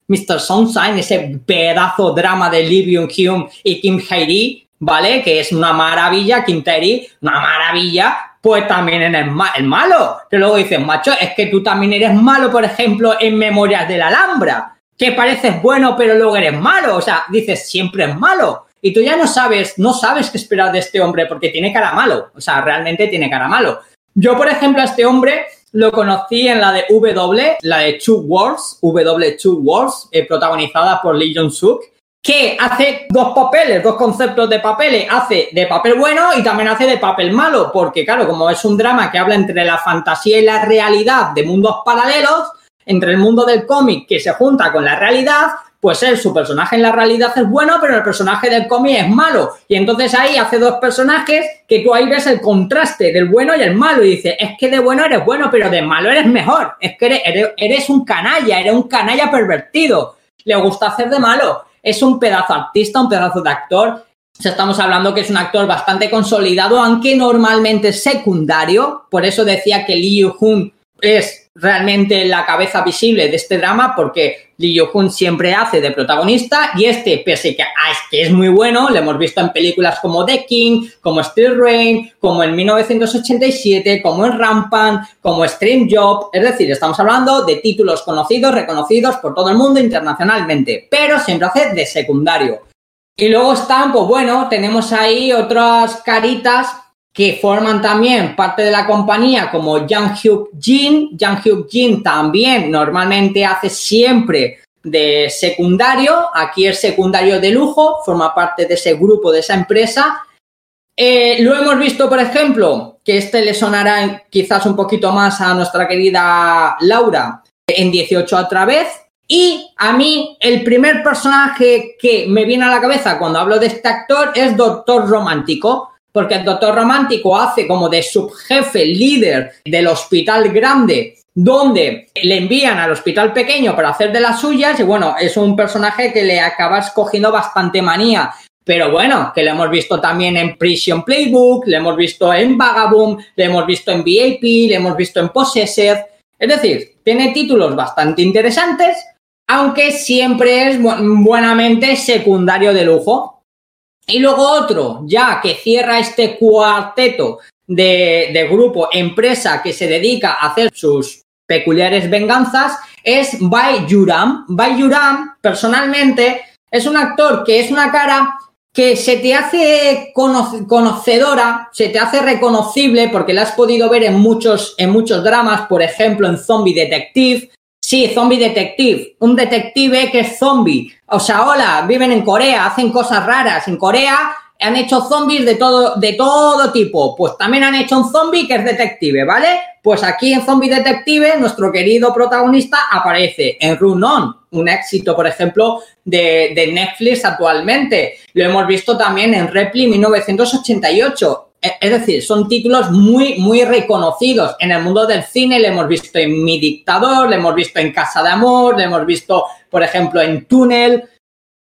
Mr. Sunshine, ese pedazo drama de Lee Byung-hyun y Kim Hae-ri, ¿vale? Que es una maravilla, Kim Tae-ri, una maravilla, pues también eres el malo. Que luego dices, macho, es que tú también eres malo, por ejemplo, en Memorias de la Alhambra que pareces bueno pero luego eres malo, o sea, dices siempre es malo. Y tú ya no sabes, no sabes qué esperar de este hombre porque tiene cara malo, o sea, realmente tiene cara malo. Yo, por ejemplo, a este hombre lo conocí en la de W, la de Two Wars, W Two Wars, eh, protagonizada por Lee Jong-suk, que hace dos papeles, dos conceptos de papeles, hace de papel bueno y también hace de papel malo, porque claro, como es un drama que habla entre la fantasía y la realidad de mundos paralelos, entre el mundo del cómic que se junta con la realidad, pues él, su personaje en la realidad es bueno, pero el personaje del cómic es malo. Y entonces ahí hace dos personajes que tú ahí ves el contraste del bueno y el malo. Y dice, es que de bueno eres bueno, pero de malo eres mejor. Es que eres, un canalla, eres un canalla pervertido. Le gusta hacer de malo. Es un pedazo artista, un pedazo de actor. Estamos hablando que es un actor bastante consolidado, aunque normalmente secundario. Por eso decía que Lee Yoo-hoon es realmente la cabeza visible de este drama porque Lee Yo-hun siempre hace de protagonista y este, pese que, ah, es que es muy bueno, lo hemos visto en películas como The King, como Steel Rain, como en 1987, como en Rampant, como Stream Job, es decir, estamos hablando de títulos conocidos, reconocidos por todo el mundo internacionalmente, pero siempre hace de secundario. Y luego están, pues bueno, tenemos ahí otras caritas que forman también parte de la compañía como Jang Hyuk Jin. Jang Hyuk Jin también normalmente hace siempre de secundario, aquí es secundario de lujo, forma parte de ese grupo, de esa empresa. Eh, lo hemos visto, por ejemplo, que este le sonará quizás un poquito más a nuestra querida Laura en 18 otra vez. Y a mí el primer personaje que me viene a la cabeza cuando hablo de este actor es Doctor Romántico porque el doctor romántico hace como de subjefe líder del hospital grande donde le envían al hospital pequeño para hacer de las suyas y bueno, es un personaje que le acabas cogiendo bastante manía. Pero bueno, que lo hemos visto también en Prison Playbook, le hemos visto en Vagabond, le hemos visto en VIP, le hemos visto en Possessed. Es decir, tiene títulos bastante interesantes, aunque siempre es buenamente secundario de lujo. Y luego otro, ya que cierra este cuarteto de, grupo, empresa que se dedica a hacer sus peculiares venganzas, es Bai Yuram. Bai Yuram, personalmente, es un actor que es una cara que se te hace conocedora, se te hace reconocible porque la has podido ver en muchos, en muchos dramas, por ejemplo en Zombie Detective, Sí, zombie detective. Un detective que es zombie. O sea, hola, viven en Corea, hacen cosas raras. En Corea han hecho zombies de todo, de todo tipo. Pues también han hecho un zombie que es detective, ¿vale? Pues aquí en Zombie Detective, nuestro querido protagonista aparece en Run On, un éxito, por ejemplo, de, de Netflix actualmente. Lo hemos visto también en Repli 1988 e, es decir, son títulos muy, muy reconocidos. En el mundo del cine le hemos visto en Mi Dictador, le hemos visto en Casa de Amor, le hemos visto, por ejemplo, en Túnel.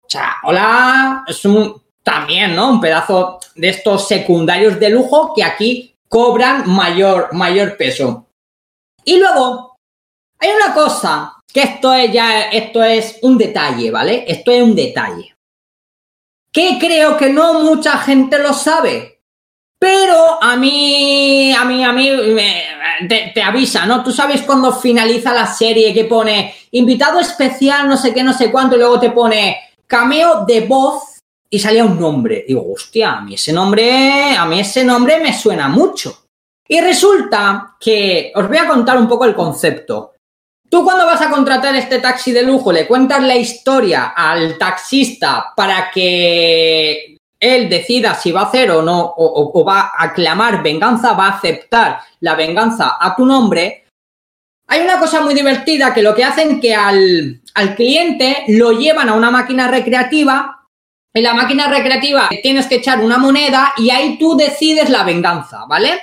O hola, es un también, ¿no? Un pedazo de estos secundarios de lujo que aquí cobran mayor, mayor peso. Y luego, hay una cosa, que esto es ya, esto es un detalle, ¿vale? Esto es un detalle. Que creo que no mucha gente lo sabe. Pero a mí, a mí, a mí te, te, avisa, ¿no? Tú sabes cuando finaliza la serie que pone invitado especial, no sé qué, no sé cuánto, y luego te pone cameo de voz y salía un nombre. Digo, hostia, a mí ese nombre, a mí ese nombre me suena mucho. Y resulta que os voy a contar un poco el concepto. Tú cuando vas a contratar este taxi de lujo le cuentas la historia al taxista para que él decida si va a hacer o no, o, o va a clamar venganza, va a aceptar la venganza a tu nombre. Hay una cosa muy divertida que lo que hacen que al, al cliente lo llevan a una máquina recreativa en la máquina recreativa tienes que echar una moneda y ahí tú decides la venganza, ¿vale?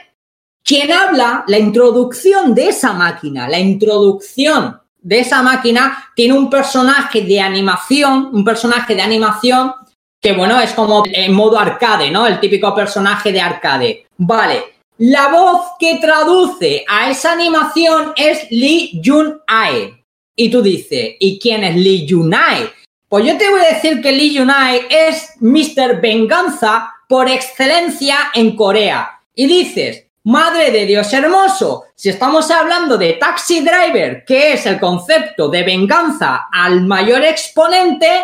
Quien habla, la introducción de esa máquina, la introducción de esa máquina tiene un personaje de animación, un personaje de animación que bueno, es como en modo arcade, ¿no? El típico personaje de arcade. Vale, la voz que traduce a esa animación es Lee Jun-ae. Y tú dices, ¿y quién es Lee Jun-ae? Pues yo te voy a decir que Lee Junai es Mr. Venganza por excelencia en Corea. Y dices, madre de Dios hermoso, si estamos hablando de Taxi Driver, que es el concepto de venganza al mayor exponente,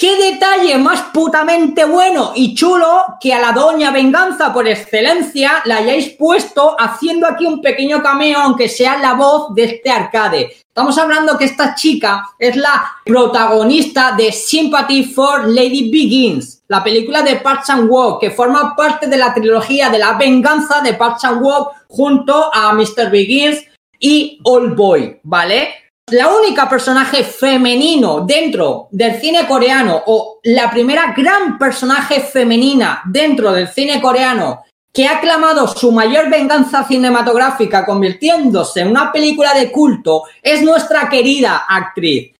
¿Qué detalle más putamente bueno y chulo que a la doña venganza por excelencia la hayáis puesto haciendo aquí un pequeño cameo, aunque sea la voz de este arcade? Estamos hablando que esta chica es la protagonista de Sympathy for Lady Begins, la película de Park Chan-wook, que forma parte de la trilogía de la venganza de Park Chan-wook junto a Mr. Begins y Old Boy, ¿vale? La única personaje femenino dentro del cine coreano o la primera gran personaje femenina dentro del cine coreano que ha clamado su mayor venganza cinematográfica convirtiéndose en una película de culto es nuestra querida actriz.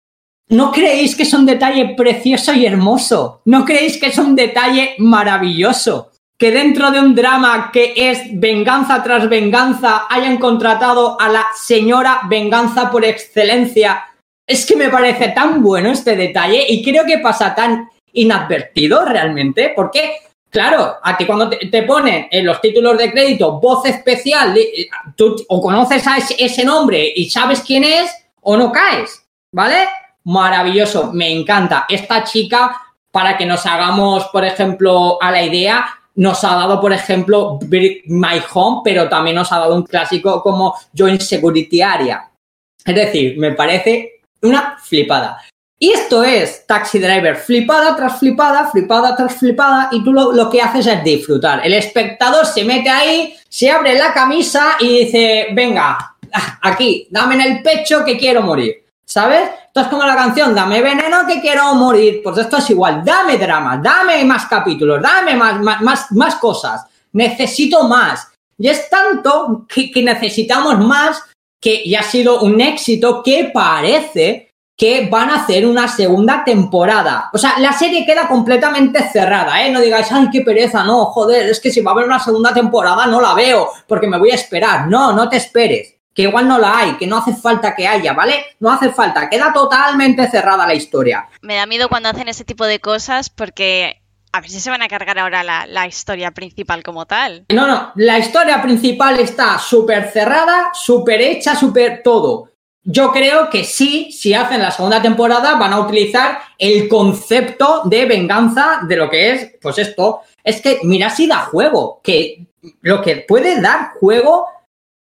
¿No creéis que es un detalle precioso y hermoso? ¿No creéis que es un detalle maravilloso? Que dentro de un drama que es venganza tras venganza hayan contratado a la señora venganza por excelencia. Es que me parece tan bueno este detalle y creo que pasa tan inadvertido realmente, porque Claro, a ti cuando te, ponen en los títulos de crédito voz especial, tú o conoces a ese, nombre y sabes quién es o no caes, ¿vale? Maravilloso, me encanta. Esta chica, para que nos hagamos, por ejemplo, a la idea, nos ha dado, por ejemplo, My Home, pero también nos ha dado un clásico como Joint Security Area. Es decir, me parece una flipada. Y esto es Taxi Driver, flipada tras flipada, flipada tras flipada, y tú lo, que haces es disfrutar. El espectador se mete ahí, se abre la camisa y dice, venga, aquí, dame en el pecho que quiero morir. ¿Sabes? Esto es como la canción, dame veneno que quiero morir. Pues esto es igual, dame drama, dame más capítulos, dame más, más, más, cosas. Necesito más. Y es tanto que, necesitamos más que ya ha sido un éxito que parece que van a hacer una segunda temporada. O sea, la serie queda completamente cerrada, ¿eh? No digáis, ay, qué pereza, no, joder, es que si va a haber una segunda temporada no la veo porque me voy a esperar. No, no te esperes, que igual no la hay, que no hace falta que haya, ¿vale? No hace falta, queda totalmente cerrada la historia. Me da miedo cuando hacen ese tipo de cosas porque a ver si se van a cargar ahora la, la historia principal como tal. No, no, la historia principal está súper cerrada, súper hecha, súper todo. Yo creo que sí, si hacen la segunda temporada, van a utilizar el concepto de venganza de lo que es, pues esto. Es que mira si da juego, que lo que puede dar juego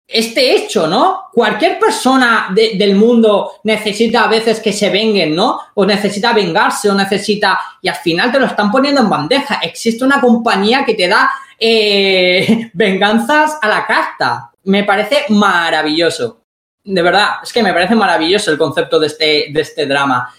este hecho, ¿no? Cualquier persona del mundo necesita a veces que se venguen, ¿no? O necesita vengarse, o necesita... Y al final te lo están poniendo en bandeja. Existe una compañía que te da eh, venganzas a la carta. Me parece maravilloso de verdad, es que me parece maravilloso el concepto de este, de este drama.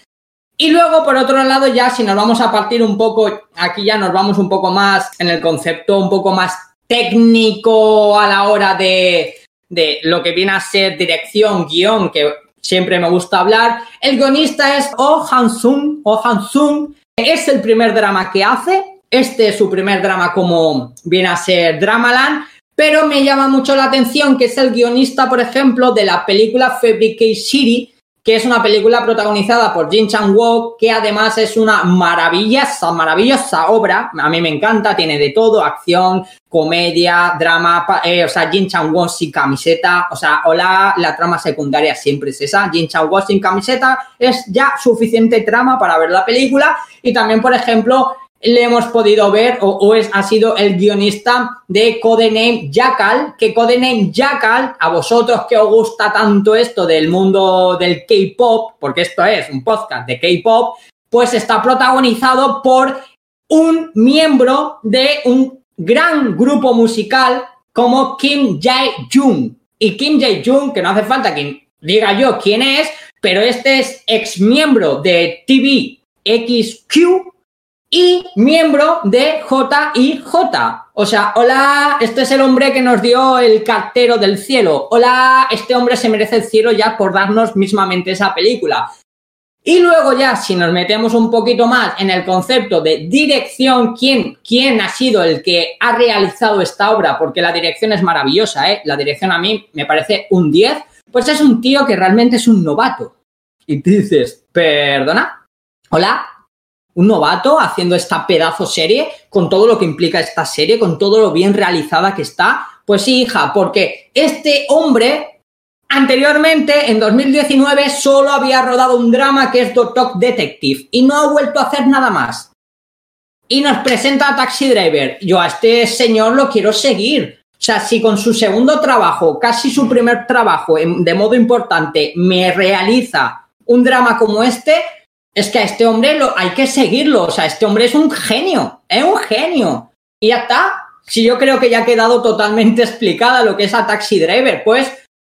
Y luego, por otro lado, ya si nos vamos a partir un poco, aquí ya nos vamos un poco más en el concepto un poco más técnico a la hora de, de lo que viene a ser dirección, guion, que siempre me gusta hablar. El guionista es Oh Han-sung, Oh Han-sung, es el primer drama que hace. Este es su primer drama como viene a ser Dramaland. Pero me llama mucho la atención que es el guionista, por ejemplo, de la película Fabricate City, que es una película protagonizada por Jin Chang-wook, que además es una maravillosa, maravillosa obra. A mí me encanta, tiene de todo, acción, comedia, drama, eh, o sea, Jin Chang-wook sin camiseta, o sea, hola, la trama secundaria siempre es esa. Jin Chang-wook sin camiseta es ya suficiente trama para ver la película. Y también, por ejemplo, le hemos podido ver o, es, ha sido el guionista de Codename Jackal, que Codename Jackal, a vosotros que os gusta tanto esto del mundo del K-pop, porque esto es un podcast de K-pop, pues está protagonizado por un miembro de un gran grupo musical como Kim Jae-jung. Y Kim Jae-jung, que no hace falta que diga yo quién es, pero este es ex miembro de TV XQ, y miembro de JIJ. O sea, hola, este es el hombre que nos dio el cartero del cielo. Hola, este hombre se merece el cielo ya por darnos mismamente esa película. Y luego ya, si nos metemos un poquito más en el concepto de dirección, ¿quién, quién ha sido el que ha realizado esta obra? Porque la dirección es maravillosa, ¿eh? La dirección a mí me parece un 10. Pues es un tío que realmente es un novato. Y dices, perdona, hola, un novato haciendo esta pedazo serie, con todo lo que implica esta serie, con todo lo bien realizada que está. Pues sí, hija, porque este hombre anteriormente, en 2019, solo había rodado un drama que es Doctor Detective y no ha vuelto a hacer nada más. Y nos presenta a Taxi Driver. Yo a este señor lo quiero seguir. O sea, si con su segundo trabajo, casi su primer trabajo, de modo importante, me realiza un drama como este, es que a este hombre lo, hay que seguirlo. O sea, este hombre es un genio, es un genio. Y ya está. Si yo creo que ya ha quedado totalmente explicada lo que es a Taxi Driver, pues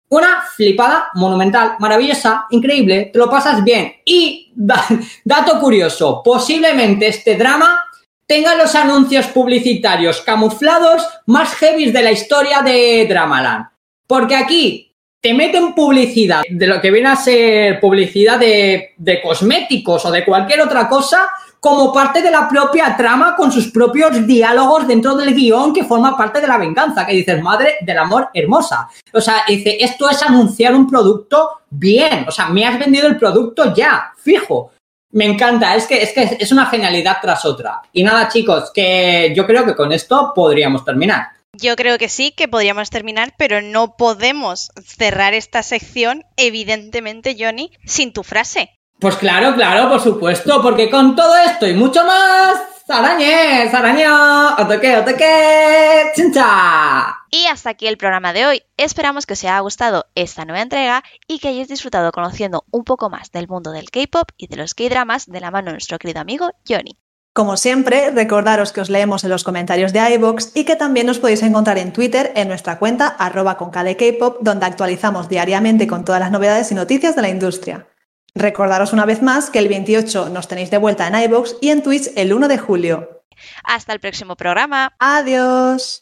una flipada monumental, maravillosa, increíble, te lo pasas bien. Y dato curioso, posiblemente este drama tenga los anuncios publicitarios camuflados más heavy de la historia de Dramaland. Porque aquí te meten publicidad de lo que viene a ser publicidad de, cosméticos o de cualquier otra cosa como parte de la propia trama con sus propios diálogos dentro del guion que forma parte de la venganza, que dices, madre del amor hermosa. O sea, dice, esto es anunciar un producto bien, o sea, me has vendido el producto ya, fijo. Me encanta, es que, es que es una genialidad tras otra. Y nada, chicos, que yo creo que con esto podríamos terminar. Yo creo que sí, que podríamos terminar, pero no podemos cerrar esta sección, evidentemente, Johnny, sin tu frase. Pues claro, claro, por supuesto, porque con todo esto y mucho más, ¡Arañe! ¡Araño! ¡Otoque, otoque! ¡Chincha! Y hasta aquí el programa de hoy. Esperamos que os haya gustado esta nueva entrega y que hayáis disfrutado conociendo un poco más del mundo del K-pop y de los K-dramas de la mano de nuestro querido amigo Johnny. Como siempre, recordaros que os leemos en los comentarios de iVoox y que también nos podéis encontrar en Twitter en nuestra cuenta arroba con KDKpop, donde actualizamos diariamente con todas las novedades y noticias de la industria. Recordaros una vez más que el 28 nos tenéis de vuelta en iVoox y en Twitch el 1 de julio. Hasta el próximo programa. Adiós.